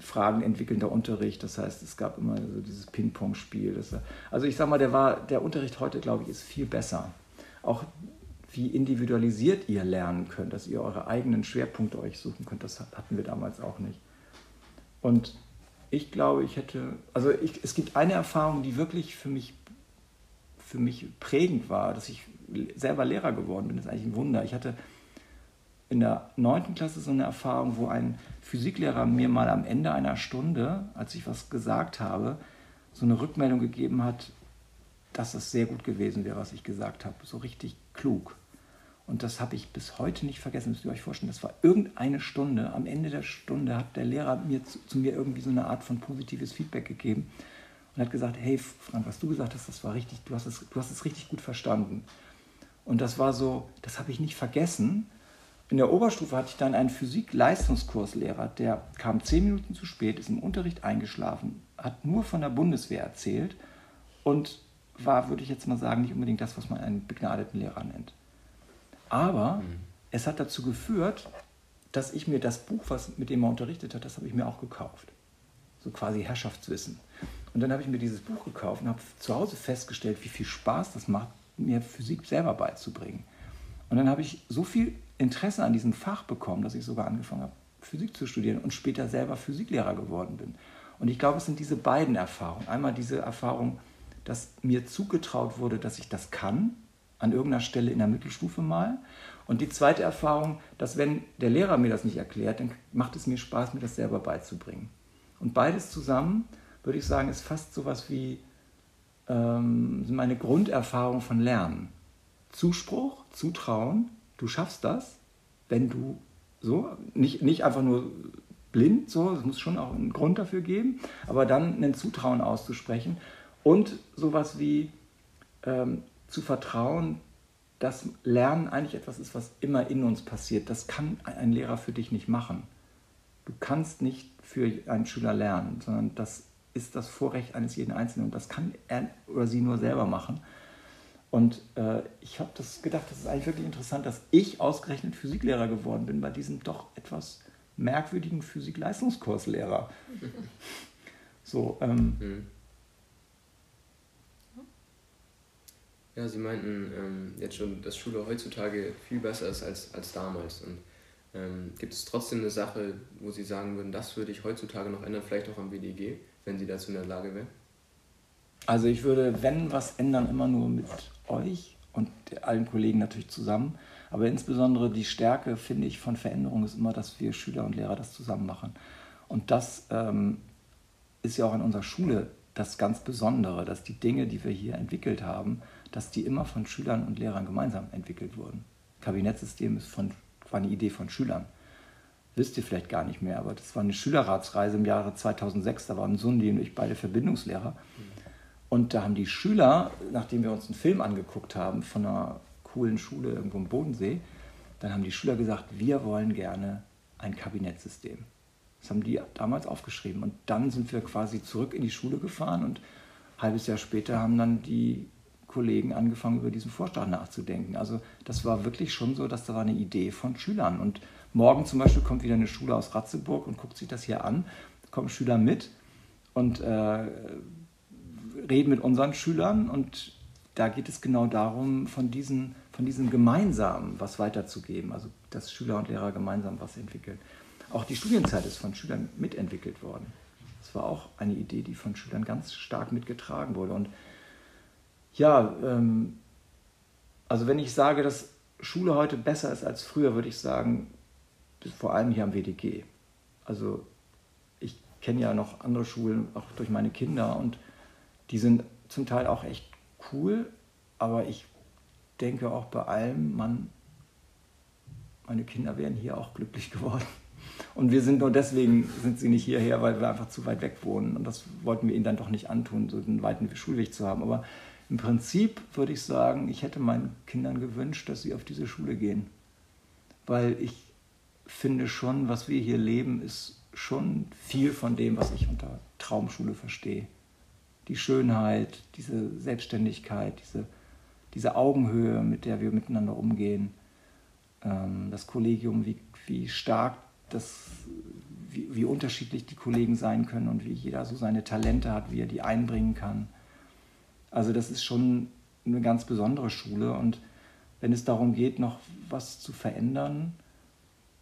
Fragen entwickelnder Unterricht. Das heißt, es gab immer so dieses Ping-Pong-Spiel. Also ich sag mal, der, war, der Unterricht heute, glaube ich, ist viel besser. Auch wie individualisiert ihr lernen könnt, dass ihr eure eigenen Schwerpunkte euch suchen könnt, das hatten wir damals auch nicht. Und ich glaube, ich hätte, also ich, es gibt eine Erfahrung, die wirklich für mich, für mich prägend war, dass ich selber Lehrer geworden bin. Das ist eigentlich ein Wunder. Ich hatte in der neunten Klasse so eine Erfahrung, wo ein Physiklehrer mir mal am Ende einer Stunde, als ich was gesagt habe, so eine Rückmeldung gegeben hat, dass es sehr gut gewesen wäre, was ich gesagt habe. So richtig klug. Und das habe ich bis heute nicht vergessen, müsst ihr euch vorstellen. Das war irgendeine Stunde. Am Ende der Stunde hat der Lehrer mir zu, zu, mir irgendwie so eine Art von positives Feedback gegeben und hat gesagt, hey Frank, was du gesagt hast, das war richtig, du hast es, du hast es richtig gut verstanden. Und das war so, das habe ich nicht vergessen. In der Oberstufe hatte ich dann einen Physik-Leistungskurslehrer, der kam zehn Minuten zu spät, ist im Unterricht eingeschlafen, hat nur von der Bundeswehr erzählt und war, würde ich jetzt mal sagen, nicht unbedingt das, was man einen begnadeten Lehrer nennt. Aber mhm. es hat dazu geführt, dass ich mir das Buch, was, mit dem er unterrichtet hat, das habe ich mir auch gekauft. So quasi Herrschaftswissen. Und dann habe ich mir dieses Buch gekauft und habe zu Hause festgestellt, wie viel Spaß das macht, mir Physik selber beizubringen. Und dann habe ich so viel Interesse an diesem Fach bekommen, dass ich sogar angefangen habe, Physik zu studieren und später selber Physiklehrer geworden bin. Und ich glaube, es sind diese beiden Erfahrungen. Einmal diese Erfahrung, dass mir zugetraut wurde, dass ich das kann, an irgendeiner Stelle in der Mittelstufe mal. Und die zweite Erfahrung, dass wenn der Lehrer mir das nicht erklärt, dann macht es mir Spaß, mir das selber beizubringen. Und beides zusammen, würde ich sagen, ist fast so sowas wie ähm, meine Grunderfahrung von Lernen. Zuspruch, Zutrauen, du schaffst das, wenn du so, nicht, nicht einfach nur blind, so, es muss schon auch einen Grund dafür geben, aber dann ein Zutrauen auszusprechen und sowas wie, ähm, zu vertrauen, dass Lernen eigentlich etwas ist, was immer in uns passiert. Das kann ein Lehrer für dich nicht machen. Du kannst nicht für einen Schüler lernen, sondern das ist das Vorrecht eines jeden Einzelnen und das kann er oder sie nur selber machen. Und äh, ich habe das gedacht, das ist eigentlich wirklich interessant, dass ich ausgerechnet Physiklehrer geworden bin bei diesem doch etwas merkwürdigen Physik-Leistungskurslehrer. so, ähm, mhm. Ja, Sie meinten ähm, jetzt schon, dass Schule heutzutage viel besser ist als, als damals. Und ähm, gibt es trotzdem eine Sache, wo Sie sagen würden, das würde ich heutzutage noch ändern, vielleicht auch am WDG, wenn Sie dazu in der Lage wären? Also ich würde, wenn was ändern, immer nur mit euch und allen Kollegen natürlich zusammen. Aber insbesondere die Stärke, finde ich, von Veränderung ist immer, dass wir Schüler und Lehrer das zusammen machen. Und das ähm, ist ja auch in unserer Schule das ganz Besondere, dass die Dinge, die wir hier entwickelt haben, dass die immer von Schülern und Lehrern gemeinsam entwickelt wurden. Kabinettsystem ist von, war eine Idee von Schülern. Wisst ihr vielleicht gar nicht mehr, aber das war eine Schülerratsreise im Jahre 2006. Da waren Sundi und ich beide Verbindungslehrer. Und da haben die Schüler, nachdem wir uns einen Film angeguckt haben von einer coolen Schule irgendwo im Bodensee, dann haben die Schüler gesagt, wir wollen gerne ein Kabinettsystem. Das haben die damals aufgeschrieben. Und dann sind wir quasi zurück in die Schule gefahren und ein halbes Jahr später haben dann die Kollegen angefangen, über diesen Vorschlag nachzudenken. Also das war wirklich schon so, dass da war eine Idee von Schülern. Und morgen zum Beispiel kommt wieder eine Schule aus Ratzeburg und guckt sich das hier an, kommen Schüler mit und äh, reden mit unseren Schülern und da geht es genau darum, von, diesen, von diesem Gemeinsamen was weiterzugeben, also dass Schüler und Lehrer gemeinsam was entwickeln. Auch die Studienzeit ist von Schülern mitentwickelt worden. Das war auch eine Idee, die von Schülern ganz stark mitgetragen wurde. Und ja, ähm, also wenn ich sage, dass Schule heute besser ist als früher, würde ich sagen, vor allem hier am WDG. Also ich kenne ja noch andere Schulen, auch durch meine Kinder und die sind zum Teil auch echt cool, aber ich denke auch bei allem, man, meine Kinder wären hier auch glücklich geworden. Und wir sind nur deswegen, sind sie nicht hierher, weil wir einfach zu weit weg wohnen. Und das wollten wir ihnen dann doch nicht antun, so einen weiten Schulweg zu haben. Aber im Prinzip würde ich sagen, ich hätte meinen Kindern gewünscht, dass sie auf diese Schule gehen. Weil ich finde schon, was wir hier leben, ist schon viel von dem, was ich unter Traumschule verstehe. Die Schönheit, diese Selbstständigkeit, diese, diese Augenhöhe, mit der wir miteinander umgehen, ähm, das Kollegium, wie, wie stark das, wie, wie unterschiedlich die Kollegen sein können und wie jeder so seine Talente hat, wie er die einbringen kann. Also das ist schon eine ganz besondere Schule und wenn es darum geht, noch was zu verändern,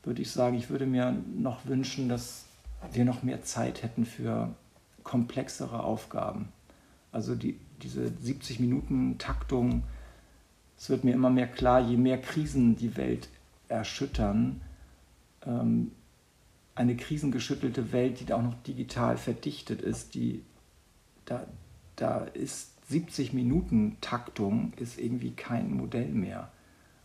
würde ich sagen, ich würde mir noch wünschen, dass wir noch mehr Zeit hätten für komplexere Aufgaben. Also die, diese 70 Minuten Taktung, es wird mir immer mehr klar, je mehr Krisen die Welt erschüttern, ähm, eine krisengeschüttelte Welt, die da auch noch digital verdichtet ist, die, da, da ist 70 Minuten Taktung ist irgendwie kein Modell mehr.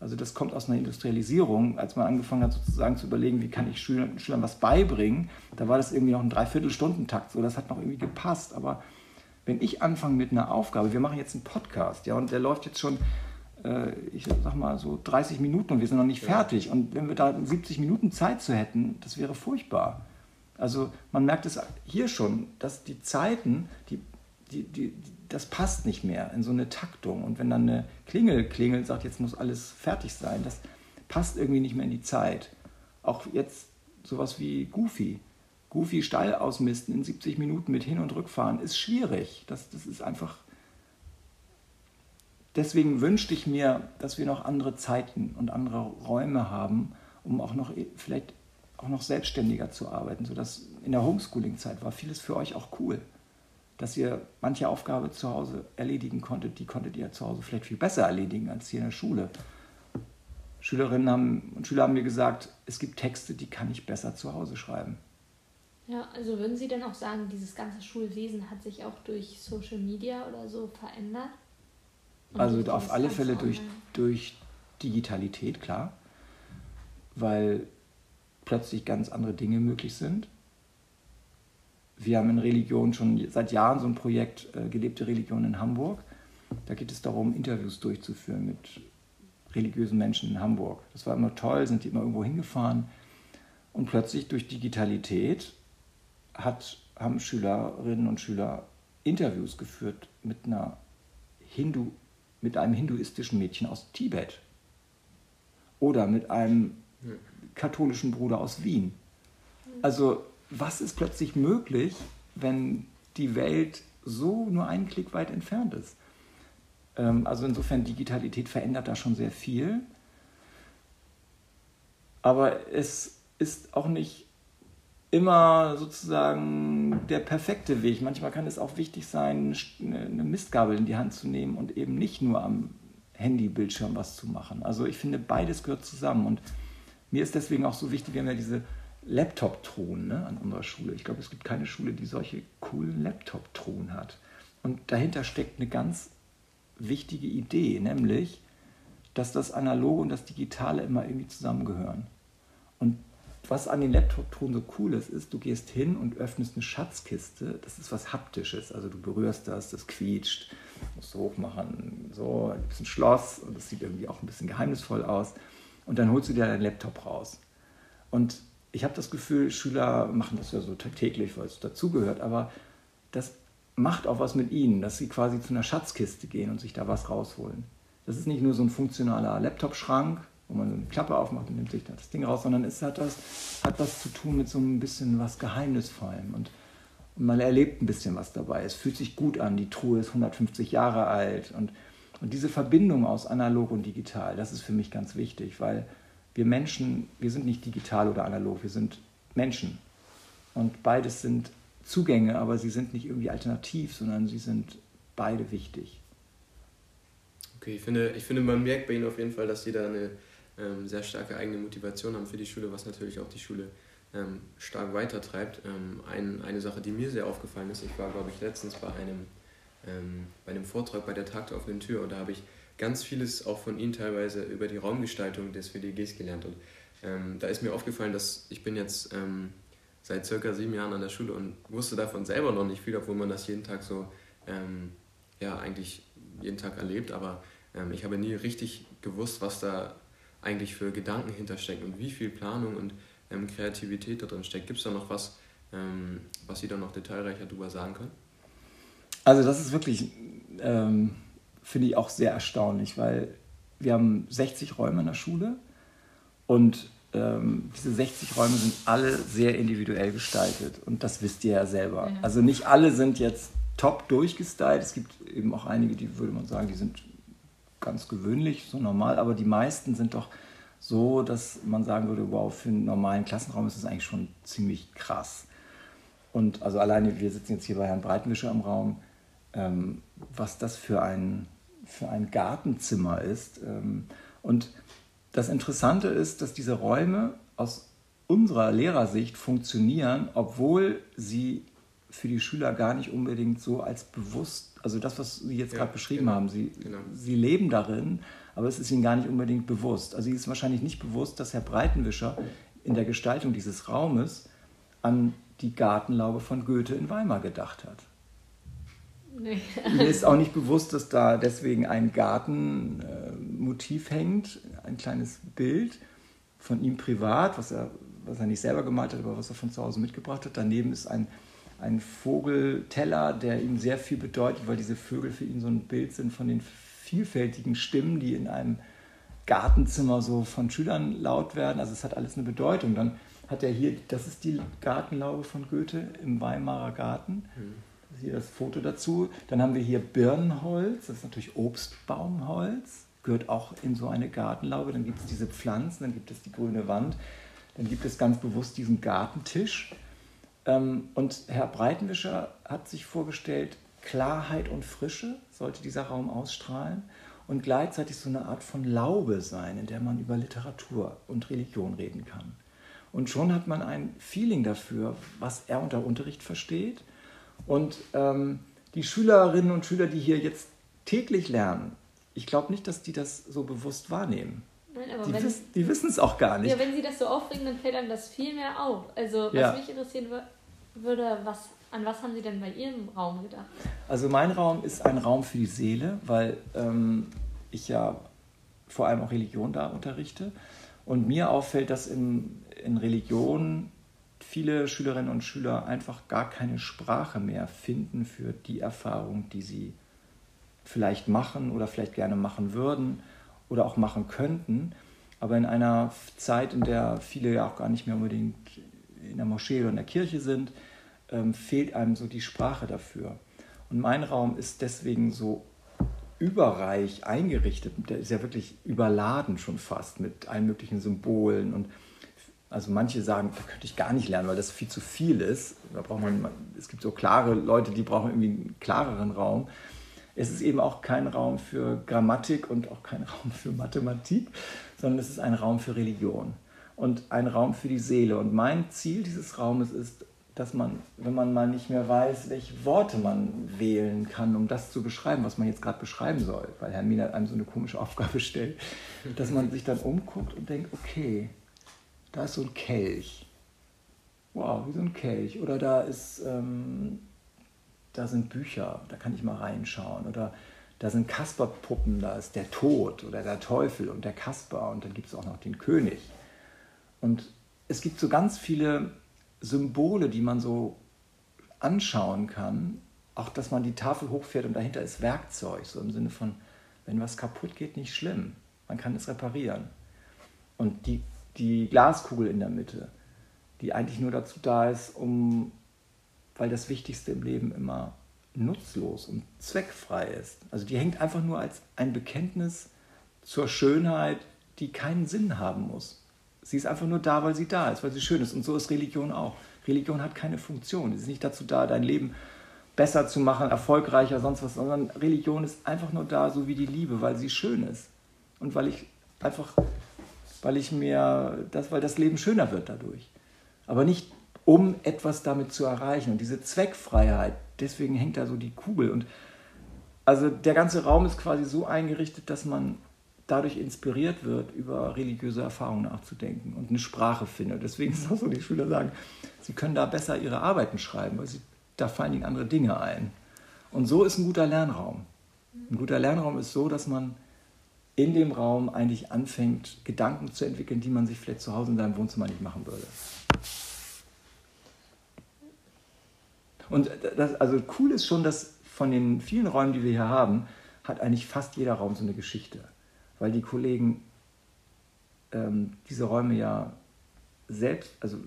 Also das kommt aus einer Industrialisierung, als man angefangen hat sozusagen zu überlegen, wie kann ich Schülern, Schülern was beibringen, da war das irgendwie noch ein Dreiviertelstundentakt, so das hat noch irgendwie gepasst. Aber wenn ich anfange mit einer Aufgabe, wir machen jetzt einen Podcast, ja, und der läuft jetzt schon, äh, ich sag mal so 30 Minuten und wir sind noch nicht ja. fertig. Und wenn wir da 70 Minuten Zeit zu hätten, das wäre furchtbar. Also man merkt es hier schon, dass die Zeiten, die, die, die, das passt nicht mehr in so eine Taktung. Und wenn dann eine Klingel klingelt, sagt, jetzt muss alles fertig sein, das passt irgendwie nicht mehr in die Zeit. Auch jetzt sowas wie Goofy. Goofy Stall ausmisten in 70 Minuten mit Hin- und Rückfahren ist schwierig. Das, das ist einfach. Deswegen wünschte ich mir, dass wir noch andere Zeiten und andere Räume haben, um auch noch vielleicht auch noch selbstständiger zu arbeiten, sodass in der Homeschooling-Zeit war vieles für euch auch cool dass ihr manche Aufgabe zu Hause erledigen konntet, die konntet ihr zu Hause vielleicht viel besser erledigen als hier in der Schule. Schülerinnen haben, und Schüler haben mir gesagt, es gibt Texte, die kann ich besser zu Hause schreiben. Ja, also würden Sie denn auch sagen, dieses ganze Schulwesen hat sich auch durch Social Media oder so verändert? Und also auf alle Fälle durch, durch Digitalität, klar, weil plötzlich ganz andere Dinge möglich sind wir haben in Religion schon seit Jahren so ein Projekt äh, Gelebte Religion in Hamburg. Da geht es darum, Interviews durchzuführen mit religiösen Menschen in Hamburg. Das war immer toll, sind die immer irgendwo hingefahren. Und plötzlich durch Digitalität hat, haben Schülerinnen und Schüler Interviews geführt mit einer Hindu, mit einem hinduistischen Mädchen aus Tibet oder mit einem katholischen Bruder aus Wien. Also was ist plötzlich möglich, wenn die Welt so nur einen Klick weit entfernt ist? Ähm, also insofern, Digitalität verändert da schon sehr viel. Aber es ist auch nicht immer sozusagen der perfekte Weg. Manchmal kann es auch wichtig sein, eine Mistgabel in die Hand zu nehmen und eben nicht nur am Handybildschirm was zu machen. Also ich finde, beides gehört zusammen. Und mir ist deswegen auch so wichtig, wir haben ja diese Laptop-Truhen ne, an unserer Schule. Ich glaube, es gibt keine Schule, die solche coolen Laptop-Truhen hat. Und dahinter steckt eine ganz wichtige Idee, nämlich, dass das Analoge und das Digitale immer irgendwie zusammengehören. Und was an den Laptop-Truhen so cool ist, ist, du gehst hin und öffnest eine Schatzkiste. Das ist was Haptisches. Also du berührst das, das quietscht, musst hochmachen, so, ein bisschen Schloss und das sieht irgendwie auch ein bisschen geheimnisvoll aus. Und dann holst du dir deinen Laptop raus. Und ich habe das Gefühl, Schüler machen das ja so täglich, weil es dazugehört, aber das macht auch was mit ihnen, dass sie quasi zu einer Schatzkiste gehen und sich da was rausholen. Das ist nicht nur so ein funktionaler Laptop-Schrank, wo man so eine Klappe aufmacht und nimmt sich das Ding raus, sondern es hat was, hat was zu tun mit so ein bisschen was Geheimnisvollem und, und man erlebt ein bisschen was dabei. Es fühlt sich gut an, die Truhe ist 150 Jahre alt und, und diese Verbindung aus analog und digital, das ist für mich ganz wichtig, weil wir Menschen, wir sind nicht digital oder analog, wir sind Menschen. Und beides sind Zugänge, aber sie sind nicht irgendwie alternativ, sondern sie sind beide wichtig. Okay, ich finde, ich finde, man merkt bei Ihnen auf jeden Fall, dass Sie da eine ähm, sehr starke eigene Motivation haben für die Schule, was natürlich auch die Schule ähm, stark weitertreibt. Ähm, ein, eine Sache, die mir sehr aufgefallen ist, ich war, glaube ich, letztens bei einem, ähm, bei einem Vortrag bei der Tag der offenen Tür und da habe ich ganz vieles auch von Ihnen teilweise über die Raumgestaltung des WDGs gelernt. Und ähm, da ist mir aufgefallen, dass ich bin jetzt ähm, seit circa sieben Jahren an der Schule und wusste davon selber noch nicht viel, obwohl man das jeden Tag so, ähm, ja, eigentlich jeden Tag erlebt. Aber ähm, ich habe nie richtig gewusst, was da eigentlich für Gedanken hinterstecken und wie viel Planung und ähm, Kreativität da drin steckt. Gibt es da noch was, ähm, was Sie da noch detailreicher darüber sagen können? Also das ist wirklich, ähm, finde ich auch sehr erstaunlich, weil wir haben 60 Räume in der Schule und ähm, diese 60 Räume sind alle sehr individuell gestaltet und das wisst ihr ja selber. Ja. Also nicht alle sind jetzt top durchgestylt. Es gibt eben auch einige, die würde man sagen, die sind ganz gewöhnlich, so normal, aber die meisten sind doch so, dass man sagen würde, wow, für einen normalen Klassenraum ist das eigentlich schon ziemlich krass. Und also alleine, wir sitzen jetzt hier bei Herrn Breitenwischer im Raum, ähm, was das für ein, für ein Gartenzimmer ist. Ähm, und das Interessante ist, dass diese Räume aus unserer Lehrersicht funktionieren, obwohl sie für die Schüler gar nicht unbedingt so als bewusst, also das, was Sie jetzt ja, gerade beschrieben genau, haben, sie, genau. sie leben darin, aber es ist ihnen gar nicht unbedingt bewusst. Also ihnen ist wahrscheinlich nicht bewusst, dass Herr Breitenwischer in der Gestaltung dieses Raumes an die Gartenlaube von Goethe in Weimar gedacht hat. Nee. Mir ist auch nicht bewusst, dass da deswegen ein Gartenmotiv äh, hängt, ein kleines Bild von ihm privat, was er, was er nicht selber gemalt hat, aber was er von zu Hause mitgebracht hat. Daneben ist ein ein Vogelteller, der ihm sehr viel bedeutet, weil diese Vögel für ihn so ein Bild sind von den vielfältigen Stimmen, die in einem Gartenzimmer so von Schülern laut werden. Also es hat alles eine Bedeutung. Dann hat er hier, das ist die Gartenlaube von Goethe im Weimarer Garten. Mhm. Hier das Foto dazu. Dann haben wir hier Birnenholz, das ist natürlich Obstbaumholz, gehört auch in so eine Gartenlaube. Dann gibt es diese Pflanzen, dann gibt es die grüne Wand, dann gibt es ganz bewusst diesen Gartentisch. Ähm, und Herr Breitenwischer hat sich vorgestellt, Klarheit und Frische sollte dieser Raum ausstrahlen und gleichzeitig so eine Art von Laube sein, in der man über Literatur und Religion reden kann. Und schon hat man ein Feeling dafür, was er unter Unterricht versteht. Und ähm, die Schülerinnen und Schüler, die hier jetzt täglich lernen, ich glaube nicht, dass die das so bewusst wahrnehmen. Nein, die, wiss, die wissen es auch gar nicht. Ja, wenn sie das so aufregen, dann fällt einem das viel mehr auf. Also, was ja. mich interessieren würde, was, an was haben Sie denn bei Ihrem Raum gedacht? Also, mein Raum ist ein Raum für die Seele, weil ähm, ich ja vor allem auch Religion da unterrichte. Und mir auffällt, dass in, in Religion viele Schülerinnen und Schüler einfach gar keine Sprache mehr finden für die Erfahrung, die sie vielleicht machen oder vielleicht gerne machen würden oder auch machen könnten. Aber in einer Zeit, in der viele ja auch gar nicht mehr unbedingt in der Moschee oder in der Kirche sind, ähm, fehlt einem so die Sprache dafür. Und mein Raum ist deswegen so überreich eingerichtet. Der ist ja wirklich überladen schon fast mit allen möglichen Symbolen und also manche sagen, da könnte ich gar nicht lernen, weil das viel zu viel ist. Da braucht man, es gibt so klare Leute, die brauchen irgendwie einen klareren Raum es ist eben auch kein Raum für Grammatik und auch kein Raum für Mathematik, sondern es ist ein Raum für Religion und ein Raum für die Seele. Und mein Ziel dieses Raumes ist, dass man, wenn man mal nicht mehr weiß, welche Worte man wählen kann, um das zu beschreiben, was man jetzt gerade beschreiben soll, weil Herr Mina einem so eine komische Aufgabe stellt, dass man sich dann umguckt und denkt, okay, da ist so ein Kelch. Wow, wie so ein Kelch. Oder da ist ähm, da sind Bücher, da kann ich mal reinschauen. Oder da sind Kasperpuppen, da ist der Tod oder der Teufel und der Kasper und dann gibt es auch noch den König. Und es gibt so ganz viele Symbole, die man so anschauen kann. Auch, dass man die Tafel hochfährt und dahinter ist Werkzeug, so im Sinne von, wenn was kaputt geht, nicht schlimm. Man kann es reparieren. Und die, die Glaskugel in der Mitte, die eigentlich nur dazu da ist, um weil das Wichtigste im Leben immer nutzlos und zweckfrei ist. Also die hängt einfach nur als ein Bekenntnis zur Schönheit, die keinen Sinn haben muss. Sie ist einfach nur da, weil sie da ist, weil sie schön ist. Und so ist Religion auch. Religion hat keine Funktion. Sie ist nicht dazu da, dein Leben besser zu machen, erfolgreicher, sonst was, sondern Religion ist einfach nur da, so wie die Liebe, weil sie schön ist. Und weil ich einfach, weil ich mir, das, weil das Leben schöner wird dadurch. aber nicht um etwas damit zu erreichen. Und diese Zweckfreiheit, deswegen hängt da so die Kugel. Und also der ganze Raum ist quasi so eingerichtet, dass man dadurch inspiriert wird, über religiöse Erfahrungen nachzudenken und eine Sprache findet. Deswegen ist auch so, die Schüler sagen, sie können da besser ihre Arbeiten schreiben, weil sie, da fallen ihnen andere Dinge ein. Und so ist ein guter Lernraum. Ein guter Lernraum ist so, dass man in dem Raum eigentlich anfängt, Gedanken zu entwickeln, die man sich vielleicht zu Hause in seinem Wohnzimmer nicht machen würde. Und das, also cool ist schon, dass von den vielen Räumen, die wir hier haben, hat eigentlich fast jeder Raum so eine Geschichte. Weil die Kollegen ähm, diese Räume ja selbst, also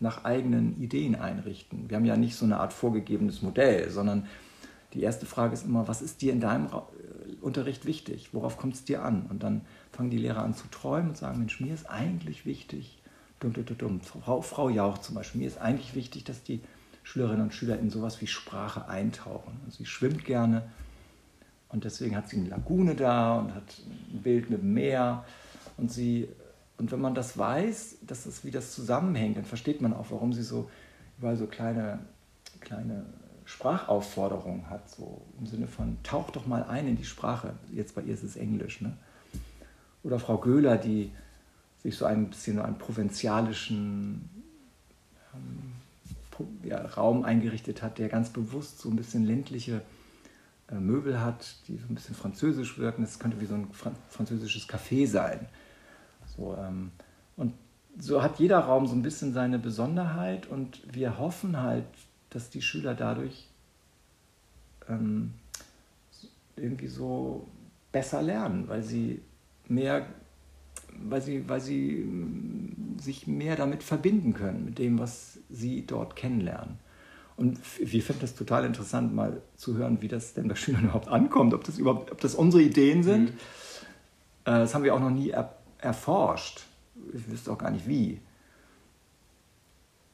nach eigenen Ideen einrichten. Wir haben ja nicht so eine Art vorgegebenes Modell, sondern die erste Frage ist immer, was ist dir in deinem Unterricht wichtig? Worauf kommt es dir an? Und dann fangen die Lehrer an zu träumen und sagen, Mensch, mir ist eigentlich wichtig, dumm, dumm, dumm, Frau, Frau Jauch zum Beispiel, mir ist eigentlich wichtig, dass die Schülerinnen und Schüler in sowas wie Sprache eintauchen. Also sie schwimmt gerne und deswegen hat sie eine Lagune da und hat ein Bild mit dem Meer. Und, sie, und wenn man das weiß, dass das, wie das zusammenhängt, dann versteht man auch, warum sie so überall so kleine, kleine Sprachaufforderung hat, so im Sinne von, tauch doch mal ein in die Sprache. Jetzt bei ihr ist es Englisch. Ne? Oder Frau Göhler, die sich so ein bisschen so einen provinzialischen ähm, ja, Raum eingerichtet hat, der ganz bewusst so ein bisschen ländliche äh, Möbel hat, die so ein bisschen französisch wirken. Das könnte wie so ein Fran französisches Café sein. So, ähm, und so hat jeder Raum so ein bisschen seine Besonderheit und wir hoffen halt, dass die Schüler dadurch ähm, irgendwie so besser lernen, weil sie mehr, weil sie, weil sie mm, sich mehr damit verbinden können, mit dem, was sie dort kennenlernen. Und wir finden das total interessant, mal zu hören, wie das denn bei Schülern überhaupt ankommt, ob das überhaupt, ob das unsere Ideen sind. Mhm. Äh, das haben wir auch noch nie er, erforscht. Ich wüsste auch gar nicht wie.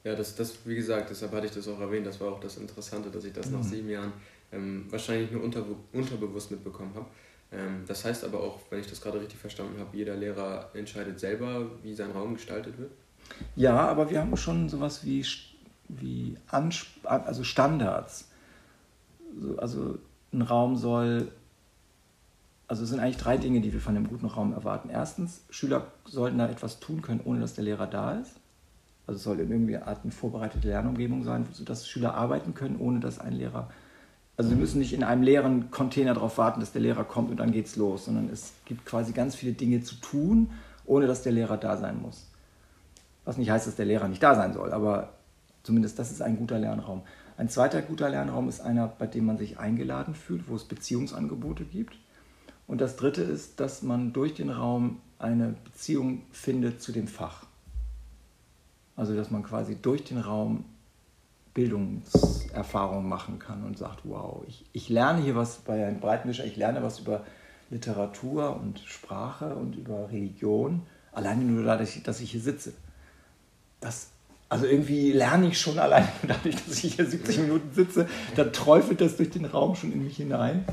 Ja, das, das, wie gesagt, deshalb hatte ich das auch erwähnt, das war auch das Interessante, dass ich das mhm. nach sieben Jahren ähm, wahrscheinlich nur unter, unterbewusst mitbekommen habe. Ähm, das heißt aber auch, wenn ich das gerade richtig verstanden habe, jeder Lehrer entscheidet selber, wie sein Raum gestaltet wird? Ja, aber wir haben schon sowas wie, wie Ansp also Standards. Also ein Raum soll, also es sind eigentlich drei Dinge, die wir von einem guten Raum erwarten. Erstens, Schüler sollten da etwas tun können, ohne dass der Lehrer da ist. Also es soll in irgendwie Art eine vorbereitete Lernumgebung sein, sodass Schüler arbeiten können, ohne dass ein Lehrer. Also sie müssen nicht in einem leeren Container darauf warten, dass der Lehrer kommt und dann geht's los, sondern es gibt quasi ganz viele Dinge zu tun, ohne dass der Lehrer da sein muss. Was nicht heißt, dass der Lehrer nicht da sein soll, aber zumindest das ist ein guter Lernraum. Ein zweiter guter Lernraum ist einer, bei dem man sich eingeladen fühlt, wo es Beziehungsangebote gibt. Und das dritte ist, dass man durch den Raum eine Beziehung findet zu dem Fach. Also dass man quasi durch den Raum Bildungserfahrungen machen kann und sagt, wow, ich, ich lerne hier was bei einem Breitmischer, ich lerne was über Literatur und Sprache und über Religion, alleine nur dadurch, dass ich hier sitze. Das, also irgendwie lerne ich schon alleine dadurch, dass ich hier 70 Minuten sitze, da träufelt das durch den Raum schon in mich hinein.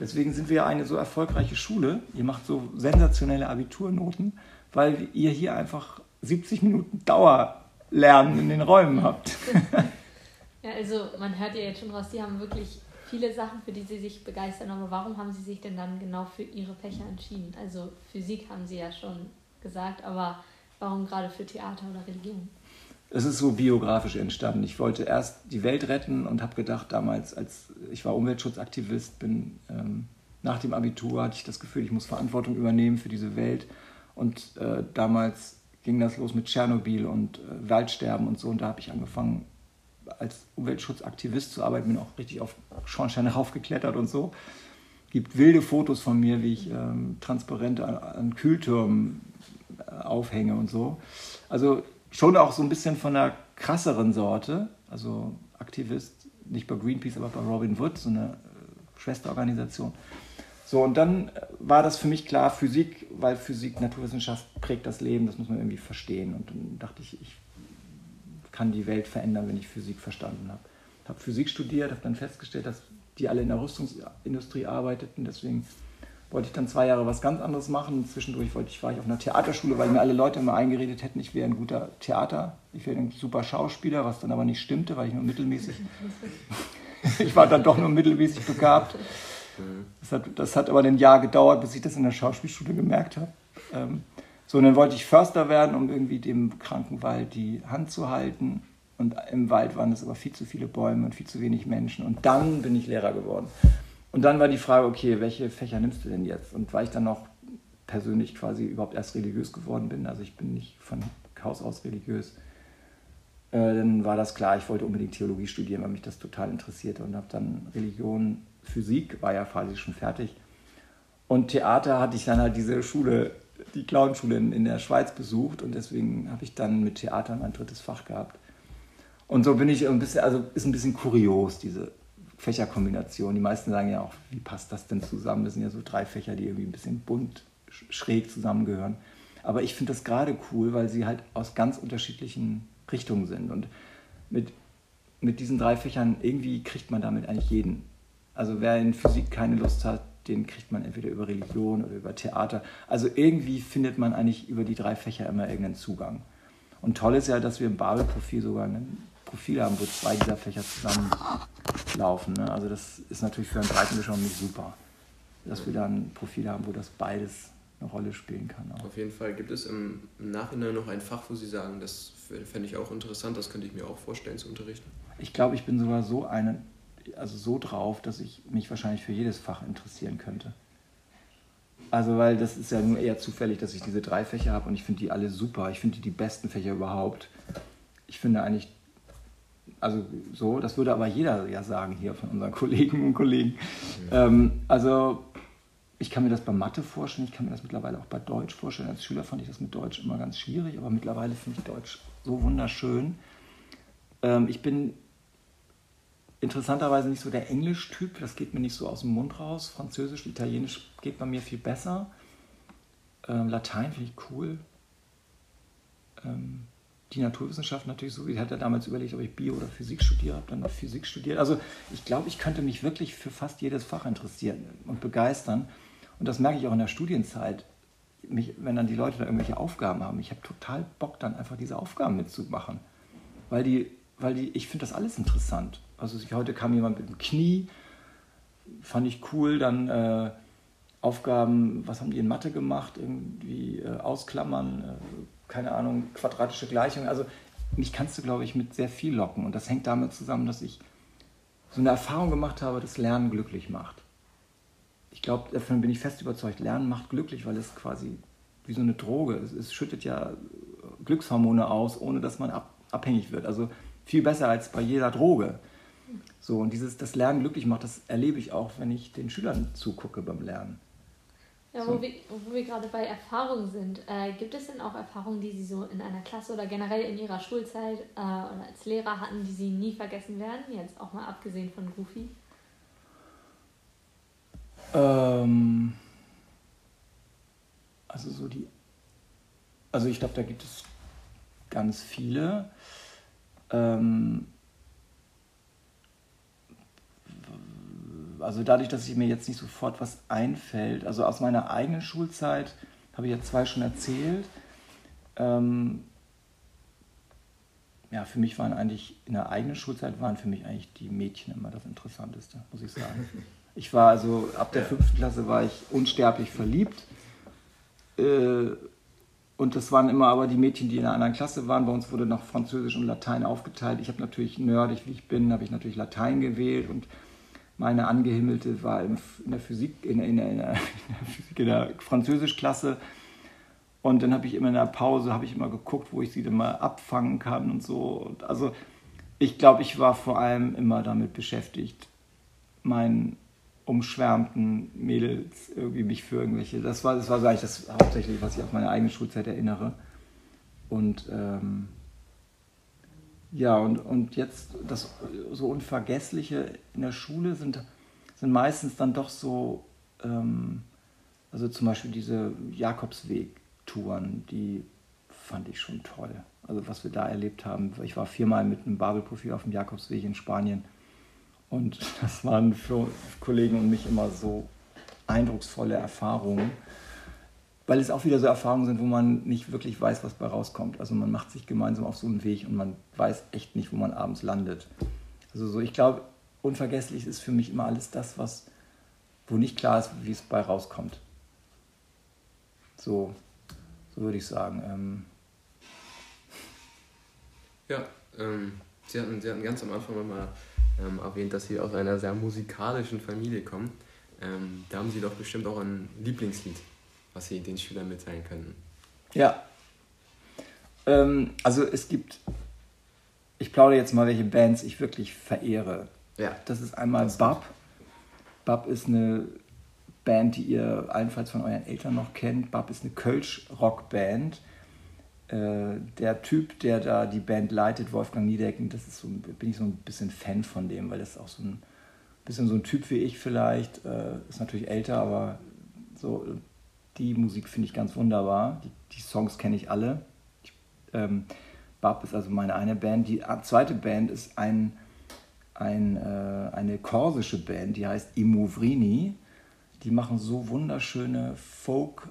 Deswegen sind wir ja eine so erfolgreiche Schule. Ihr macht so sensationelle Abiturnoten, weil ihr hier einfach 70 Minuten Dauerlernen in den Räumen habt. ja, also man hört ja jetzt schon raus, die haben wirklich viele Sachen, für die sie sich begeistern. Aber warum haben sie sich denn dann genau für ihre Fächer entschieden? Also Physik haben sie ja schon gesagt, aber warum gerade für Theater oder Religion? Es ist so biografisch entstanden. Ich wollte erst die Welt retten und habe gedacht, damals, als ich war Umweltschutzaktivist, bin ähm, nach dem Abitur hatte ich das Gefühl, ich muss Verantwortung übernehmen für diese Welt. Und äh, damals ging das los mit Tschernobyl und äh, Waldsterben und so. Und da habe ich angefangen, als Umweltschutzaktivist zu arbeiten, bin auch richtig auf Schornsteine raufgeklettert und so. Gibt wilde Fotos von mir, wie ich ähm, Transparente an, an Kühltürmen äh, aufhänge und so. Also schon auch so ein bisschen von einer krasseren Sorte, also Aktivist, nicht bei Greenpeace, aber bei Robin Wood, so eine äh, Schwesterorganisation. So, und dann war das für mich klar, Physik, weil Physik, Naturwissenschaft prägt das Leben, das muss man irgendwie verstehen. Und dann dachte ich, ich kann die Welt verändern, wenn ich Physik verstanden habe. Ich habe Physik studiert, habe dann festgestellt, dass die alle in der Rüstungsindustrie arbeiteten, deswegen wollte ich dann zwei Jahre was ganz anderes machen. Zwischendurch wollte ich, war ich auf einer Theaterschule, weil mir alle Leute immer eingeredet hätten, ich wäre ein guter Theater, ich wäre ein super Schauspieler, was dann aber nicht stimmte, weil ich nur mittelmäßig, ich war dann doch nur mittelmäßig begabt. Das hat, das hat aber ein Jahr gedauert, bis ich das in der Schauspielschule gemerkt habe. Ähm, so, und dann wollte ich Förster werden, um irgendwie dem kranken Wald die Hand zu halten. Und im Wald waren es aber viel zu viele Bäume und viel zu wenig Menschen. Und dann bin ich Lehrer geworden. Und dann war die Frage, okay, welche Fächer nimmst du denn jetzt? Und weil ich dann noch persönlich quasi überhaupt erst religiös geworden bin, also ich bin nicht von Haus aus religiös, äh, dann war das klar, ich wollte unbedingt Theologie studieren, weil mich das total interessierte und habe dann Religion, Physik, war ja quasi schon fertig. Und Theater hatte ich dann halt diese Schule, die Clownschule in, in der Schweiz besucht und deswegen habe ich dann mit Theater mein drittes Fach gehabt. Und so bin ich ein bisschen, also ist ein bisschen kurios, diese Fächerkombination. Die meisten sagen ja auch, wie passt das denn zusammen? Das sind ja so drei Fächer, die irgendwie ein bisschen bunt, schräg zusammengehören. Aber ich finde das gerade cool, weil sie halt aus ganz unterschiedlichen Richtungen sind. Und mit, mit diesen drei Fächern, irgendwie kriegt man damit eigentlich jeden. Also wer in Physik keine Lust hat, den kriegt man entweder über Religion oder über Theater. Also irgendwie findet man eigentlich über die drei Fächer immer irgendeinen Zugang. Und toll ist ja, dass wir im Babel-Profil sogar ein Profil haben, wo zwei dieser Fächer zusammenlaufen. Ne? Also das ist natürlich für einen Breitenwischer nicht super, dass wir da ein Profil haben, wo das beides eine Rolle spielen kann. Auch. Auf jeden Fall. Gibt es im, im Nachhinein noch ein Fach, wo Sie sagen, das fände ich auch interessant, das könnte ich mir auch vorstellen zu unterrichten? Ich glaube, ich bin sogar so eine, also so drauf, dass ich mich wahrscheinlich für jedes Fach interessieren könnte. Also, weil das ist ja nur eher zufällig, dass ich diese drei Fächer habe und ich finde die alle super. Ich finde die die besten Fächer überhaupt. Ich finde eigentlich, also so, das würde aber jeder ja sagen hier von unseren Kollegen und Kollegen. Mhm. Ähm, also, ich kann mir das bei Mathe vorstellen, ich kann mir das mittlerweile auch bei Deutsch vorstellen. Als Schüler fand ich das mit Deutsch immer ganz schwierig, aber mittlerweile finde ich Deutsch so wunderschön. Ähm, ich bin interessanterweise nicht so der Englisch-Typ, das geht mir nicht so aus dem Mund raus. Französisch, Italienisch geht bei mir viel besser. Ähm, Latein finde ich cool. Ähm, die Naturwissenschaft natürlich so. Ich hatte damals überlegt, ob ich Bio oder Physik studiere, habe dann Physik studiert. Also ich glaube, ich könnte mich wirklich für fast jedes Fach interessieren und begeistern. Und das merke ich auch in der Studienzeit. Mich, wenn dann die Leute da irgendwelche Aufgaben haben, ich habe total Bock, dann einfach diese Aufgaben mitzumachen. Weil die, weil die, ich finde das alles interessant. Also heute kam jemand mit dem Knie, fand ich cool. Dann äh, Aufgaben, was haben die in Mathe gemacht? Irgendwie äh, ausklammern, äh, keine Ahnung, quadratische Gleichungen. Also mich kannst du, glaube ich, mit sehr viel locken. Und das hängt damit zusammen, dass ich so eine Erfahrung gemacht habe, dass Lernen glücklich macht. Ich glaube, davon bin ich fest überzeugt, Lernen macht glücklich, weil es quasi wie so eine Droge, es, es schüttet ja Glückshormone aus, ohne dass man ab, abhängig wird. Also viel besser als bei jeder Droge. So, und dieses, das Lernen glücklich macht, das erlebe ich auch, wenn ich den Schülern zugucke beim Lernen. Ja, wo, so. wir, wo wir gerade bei Erfahrungen sind, äh, gibt es denn auch Erfahrungen, die Sie so in einer Klasse oder generell in Ihrer Schulzeit äh, oder als Lehrer hatten, die Sie nie vergessen werden? Jetzt auch mal abgesehen von Goofy. Ähm, also so die, also ich glaube, da gibt es ganz viele. Ähm, also dadurch, dass ich mir jetzt nicht sofort was einfällt, also aus meiner eigenen Schulzeit habe ich ja zwei schon erzählt. Ähm, ja, für mich waren eigentlich, in der eigenen Schulzeit waren für mich eigentlich die Mädchen immer das Interessanteste, muss ich sagen. Ich war also, ab der fünften Klasse war ich unsterblich verliebt. Äh, und das waren immer aber die Mädchen, die in einer anderen Klasse waren. Bei uns wurde nach Französisch und Latein aufgeteilt. Ich habe natürlich nerdig, wie ich bin, habe ich natürlich Latein gewählt und meine Angehimmelte war in, der Physik, in, in, in, der, Physik, in der Französischklasse. Und dann habe ich immer in der Pause, habe ich immer geguckt, wo ich sie dann mal abfangen kann und so. Und also ich glaube, ich war vor allem immer damit beschäftigt, meinen umschwärmten Mädels irgendwie mich für irgendwelche, das war, das war eigentlich das hauptsächlich, was ich auf meine eigene Schulzeit erinnere. Und ähm, ja, und, und jetzt das so Unvergessliche in der Schule sind, sind meistens dann doch so, ähm, also zum Beispiel diese Jakobsweg-Touren, die fand ich schon toll. Also was wir da erlebt haben. Ich war viermal mit einem Babelprofil auf dem Jakobsweg in Spanien und das waren für Kollegen und mich immer so eindrucksvolle Erfahrungen, weil es auch wieder so Erfahrungen sind, wo man nicht wirklich weiß, was bei rauskommt. Also man macht sich gemeinsam auf so einen Weg und man weiß echt nicht, wo man abends landet. Also so, ich glaube, unvergesslich ist für mich immer alles das, was, wo nicht klar ist, wie es bei rauskommt. So, so würde ich sagen. Ähm ja, ähm, Sie, hatten, Sie hatten ganz am Anfang nochmal ähm, erwähnt, dass Sie aus einer sehr musikalischen Familie kommen. Ähm, da haben Sie doch bestimmt auch ein Lieblingslied, was Sie den Schülern mitteilen könnten. Ja. Ähm, also es gibt, ich plaudere jetzt mal, welche Bands ich wirklich verehre. Ja. Das ist einmal das Bab. Bab ist eine Band, die ihr allenfalls von euren Eltern noch kennt. Bab ist eine Kölsch-Rockband. Äh, der Typ, der da die Band leitet, Wolfgang Niedecken, das ist so, bin ich so ein bisschen Fan von dem, weil das ist auch so ein bisschen so ein Typ wie ich vielleicht. Äh, ist natürlich älter, aber so die Musik finde ich ganz wunderbar. Die, die Songs kenne ich alle. Ähm, Bab ist also meine eine Band. Die zweite Band ist ein, ein, äh, eine korsische Band, die heißt Imovrini. Die machen so wunderschöne Folk,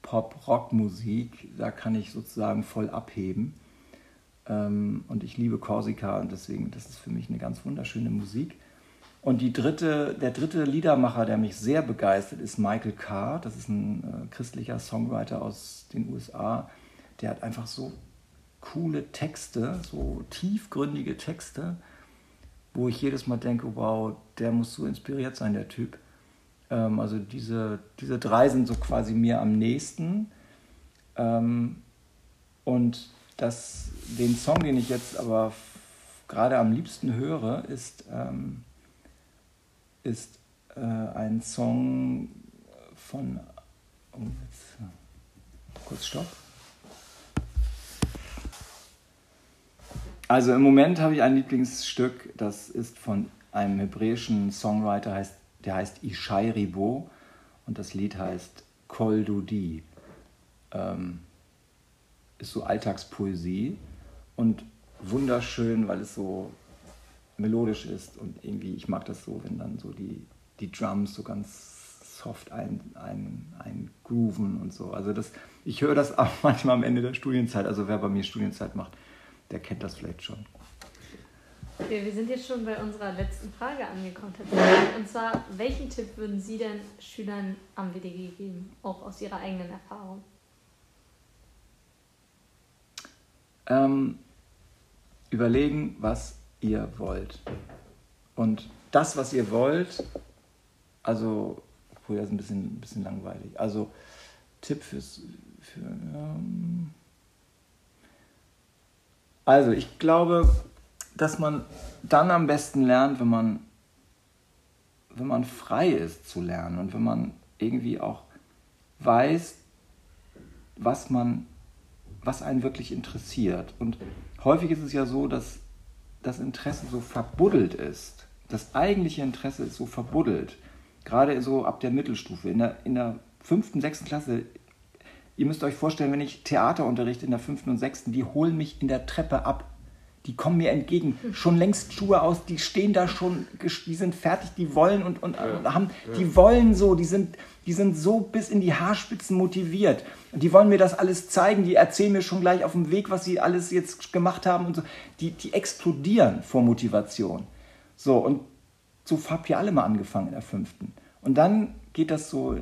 Pop, Rock-Musik. Da kann ich sozusagen voll abheben. Ähm, und ich liebe Korsika und deswegen, das ist für mich eine ganz wunderschöne Musik. Und die dritte, der dritte Liedermacher, der mich sehr begeistert, ist Michael Carr. Das ist ein äh, christlicher Songwriter aus den USA. Der hat einfach so coole Texte, so tiefgründige Texte, wo ich jedes Mal denke, wow, der muss so inspiriert sein, der Typ. Ähm, also diese, diese drei sind so quasi mir am nächsten. Ähm, und das, den Song, den ich jetzt aber gerade am liebsten höre, ist... Ähm, ist äh, ein Song von. Oh, jetzt, kurz Stopp. Also im Moment habe ich ein Lieblingsstück, das ist von einem hebräischen Songwriter, der heißt Ishai Ribo und das Lied heißt Kol Dudi. Ähm, ist so Alltagspoesie und wunderschön, weil es so melodisch ist und irgendwie, ich mag das so, wenn dann so die, die Drums so ganz soft ein, ein, ein grooven und so. Also das, ich höre das auch manchmal am Ende der Studienzeit. Also wer bei mir Studienzeit macht, der kennt das vielleicht schon. Okay, wir sind jetzt schon bei unserer letzten Frage angekommen. Und zwar, welchen Tipp würden Sie denn Schülern am WDG geben, auch aus Ihrer eigenen Erfahrung? Ähm, überlegen, was ihr wollt. Und das, was ihr wollt, also, obwohl das ist ein bisschen, ein bisschen langweilig. Also, Tipp fürs. Für, ähm also, ich glaube, dass man dann am besten lernt, wenn man, wenn man frei ist zu lernen und wenn man irgendwie auch weiß, was man, was einen wirklich interessiert. Und häufig ist es ja so, dass das Interesse so verbuddelt ist. Das eigentliche Interesse ist so verbuddelt. Gerade so ab der Mittelstufe. In der, in der fünften, sechsten Klasse, ihr müsst euch vorstellen, wenn ich Theater unterrichte in der fünften und sechsten, die holen mich in der Treppe ab. Die kommen mir entgegen. Schon längst Schuhe aus, die stehen da schon, die sind fertig, die wollen und, und, ja, haben, ja. die wollen so, die sind, die sind so bis in die Haarspitzen motiviert. Und die wollen mir das alles zeigen, die erzählen mir schon gleich auf dem Weg, was sie alles jetzt gemacht haben und so. Die, die explodieren vor Motivation. So, und so habt ihr alle mal angefangen in der fünften. Und dann geht das so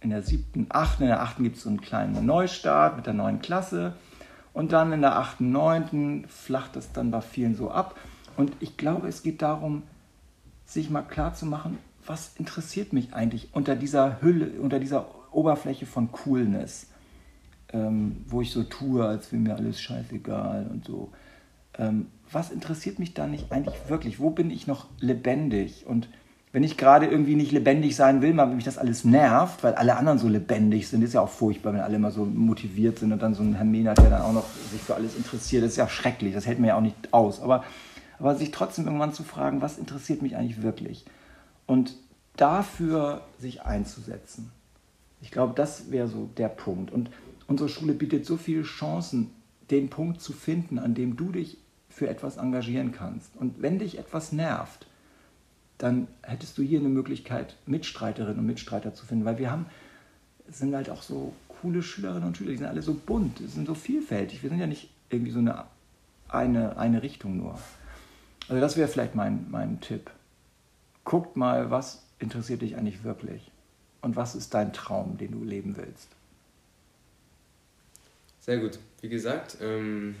in der siebten, achten. In der achten gibt es so einen kleinen Neustart mit der neuen Klasse. Und dann in der achten, neunten flacht es dann bei vielen so ab. Und ich glaube, es geht darum, sich mal klar zu machen, was interessiert mich eigentlich unter dieser Hülle, unter dieser Oberfläche von Coolness, ähm, wo ich so tue, als wäre mir alles scheißegal und so. Ähm, was interessiert mich da nicht eigentlich wirklich? Wo bin ich noch lebendig? Und wenn ich gerade irgendwie nicht lebendig sein will, weil mich das alles nervt, weil alle anderen so lebendig sind, ist ja auch furchtbar, wenn alle immer so motiviert sind und dann so ein Herr Mehnert, der dann auch noch sich für alles interessiert, das ist ja schrecklich, das hält mir ja auch nicht aus. Aber, aber sich trotzdem irgendwann zu fragen, was interessiert mich eigentlich wirklich? Und dafür sich einzusetzen. Ich glaube, das wäre so der Punkt. Und unsere Schule bietet so viele Chancen, den Punkt zu finden, an dem du dich für etwas engagieren kannst. Und wenn dich etwas nervt, dann hättest du hier eine Möglichkeit, Mitstreiterinnen und Mitstreiter zu finden, weil wir haben, sind halt auch so coole Schülerinnen und Schüler, die sind alle so bunt, die sind so vielfältig. Wir sind ja nicht irgendwie so eine, eine, eine Richtung nur. Also das wäre vielleicht mein, mein Tipp. Guckt mal, was interessiert dich eigentlich wirklich und was ist dein Traum, den du leben willst. Sehr gut. Wie gesagt, ähm,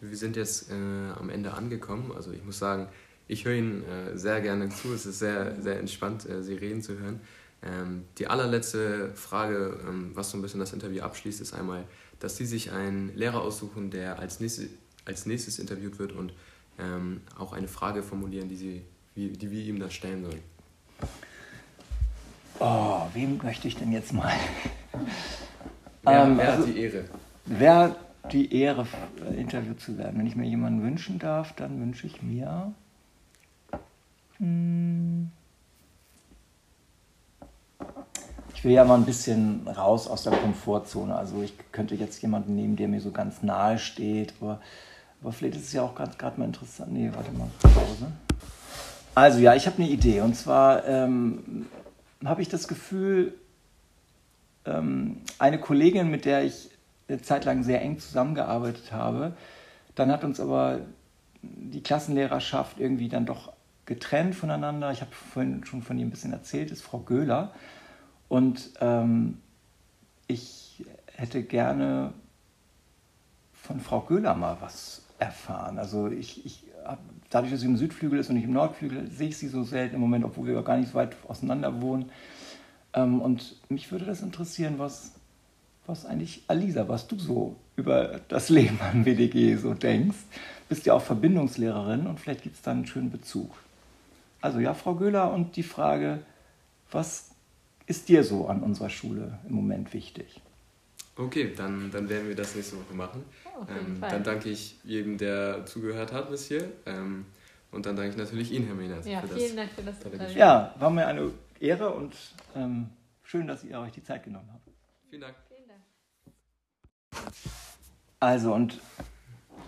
wir sind jetzt äh, am Ende angekommen. Also ich muss sagen, ich höre Ihnen äh, sehr gerne zu. Es ist sehr, sehr entspannt, äh, Sie reden zu hören. Ähm, die allerletzte Frage, ähm, was so ein bisschen das Interview abschließt, ist einmal, dass Sie sich einen Lehrer aussuchen, der als, nächste, als nächstes interviewt wird und ähm, auch eine Frage formulieren, die, Sie, wie, die wir ihm da stellen sollen. Oh, wem möchte ich denn jetzt mal? Wer, ähm, wer also, hat die Ehre? Wer hat die Ehre, interviewt zu werden? Wenn ich mir jemanden wünschen darf, dann wünsche ich mir. Ich will ja mal ein bisschen raus aus der Komfortzone. Also ich könnte jetzt jemanden nehmen, der mir so ganz nahe steht, aber, aber vielleicht ist es ja auch gerade mal interessant. Nee, warte mal, Pause. Also ja, ich habe eine Idee. Und zwar ähm, habe ich das Gefühl, ähm, eine Kollegin, mit der ich eine Zeit lang sehr eng zusammengearbeitet habe, dann hat uns aber die Klassenlehrerschaft irgendwie dann doch getrennt voneinander. Ich habe vorhin schon von ihr ein bisschen erzählt, ist Frau Göhler. Und ähm, ich hätte gerne von Frau Göhler mal was erfahren. Also ich, ich hab, dadurch, dass sie im Südflügel ist und nicht im Nordflügel, sehe ich sie so selten im Moment, obwohl wir gar nicht so weit auseinander wohnen. Ähm, und mich würde das interessieren, was, was eigentlich, Alisa, was du so über das Leben am WDG so denkst. Bist ja auch Verbindungslehrerin und vielleicht gibt es da einen schönen Bezug. Also ja, Frau Göhler, und die Frage, was ist dir so an unserer Schule im Moment wichtig? Okay, dann, dann werden wir das nächste Woche machen. Ähm, dann danke ich jedem, der zugehört hat bis hier. Ähm, und dann danke ich natürlich Ihnen, Herr Mehnert. Ja, für vielen das Dank für das Interview. Ja, war mir eine Ehre und ähm, schön, dass ihr euch die Zeit genommen habt. Vielen Dank. Vielen Dank. Also, und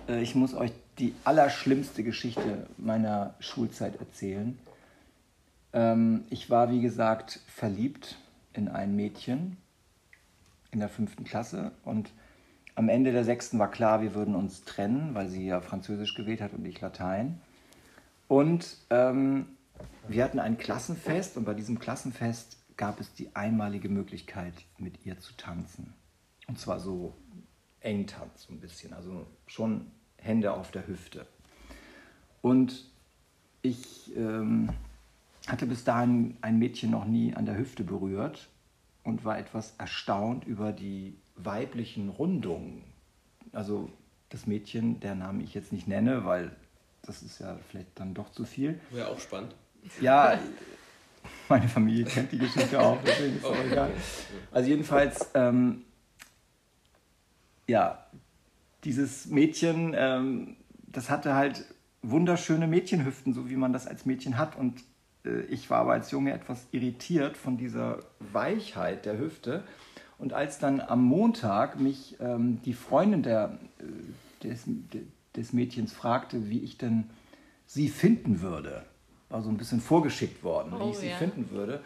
äh, ich muss euch die allerschlimmste Geschichte meiner Schulzeit erzählen. Ähm, ich war, wie gesagt, verliebt in ein Mädchen in der fünften Klasse und am Ende der sechsten war klar, wir würden uns trennen, weil sie ja Französisch gewählt hat und ich Latein. Und ähm, wir hatten ein Klassenfest und bei diesem Klassenfest gab es die einmalige Möglichkeit, mit ihr zu tanzen. Und zwar so eng tanzen, so ein bisschen, also schon Hände auf der Hüfte. Und ich ähm, hatte bis dahin ein Mädchen noch nie an der Hüfte berührt und war etwas erstaunt über die weiblichen Rundungen. Also das Mädchen, der Name ich jetzt nicht nenne, weil das ist ja vielleicht dann doch zu viel. Wäre auch spannend. Ja, meine Familie kennt die Geschichte auch, deswegen ist es okay. egal. Also jedenfalls, ähm, ja, dieses Mädchen, ähm, das hatte halt wunderschöne Mädchenhüften, so wie man das als Mädchen hat. Und ich war aber als Junge etwas irritiert von dieser Weichheit der Hüfte. Und als dann am Montag mich ähm, die Freundin der, äh, des, des Mädchens fragte, wie ich denn sie finden würde, war so ein bisschen vorgeschickt worden, oh, wie ich sie ja. finden würde.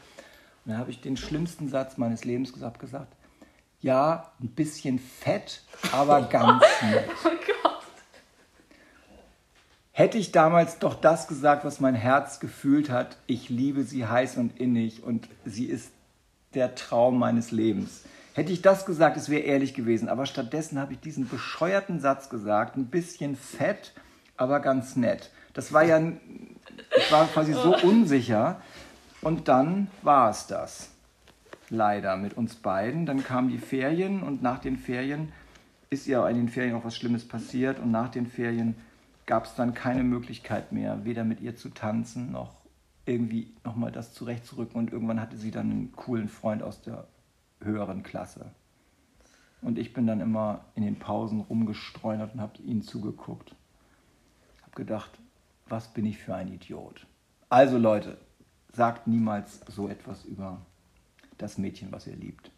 Und dann habe ich den schlimmsten Satz meines Lebens gesagt, gesagt ja, ein bisschen fett, aber ganz nett. Oh Gott. Hätte ich damals doch das gesagt, was mein Herz gefühlt hat, ich liebe sie heiß und innig und sie ist der Traum meines Lebens. Hätte ich das gesagt, es wäre ehrlich gewesen. Aber stattdessen habe ich diesen bescheuerten Satz gesagt, ein bisschen fett, aber ganz nett. Das war ja, ich war quasi so unsicher. Und dann war es das leider mit uns beiden. Dann kamen die Ferien und nach den Ferien ist ja in den Ferien auch was Schlimmes passiert und nach den Ferien gab es dann keine Möglichkeit mehr, weder mit ihr zu tanzen noch irgendwie nochmal das zurechtzurücken und irgendwann hatte sie dann einen coolen Freund aus der höheren Klasse. Und ich bin dann immer in den Pausen rumgestreunert und habe ihnen zugeguckt. Habe gedacht, was bin ich für ein Idiot. Also Leute, sagt niemals so etwas über das Mädchen, was ihr liebt.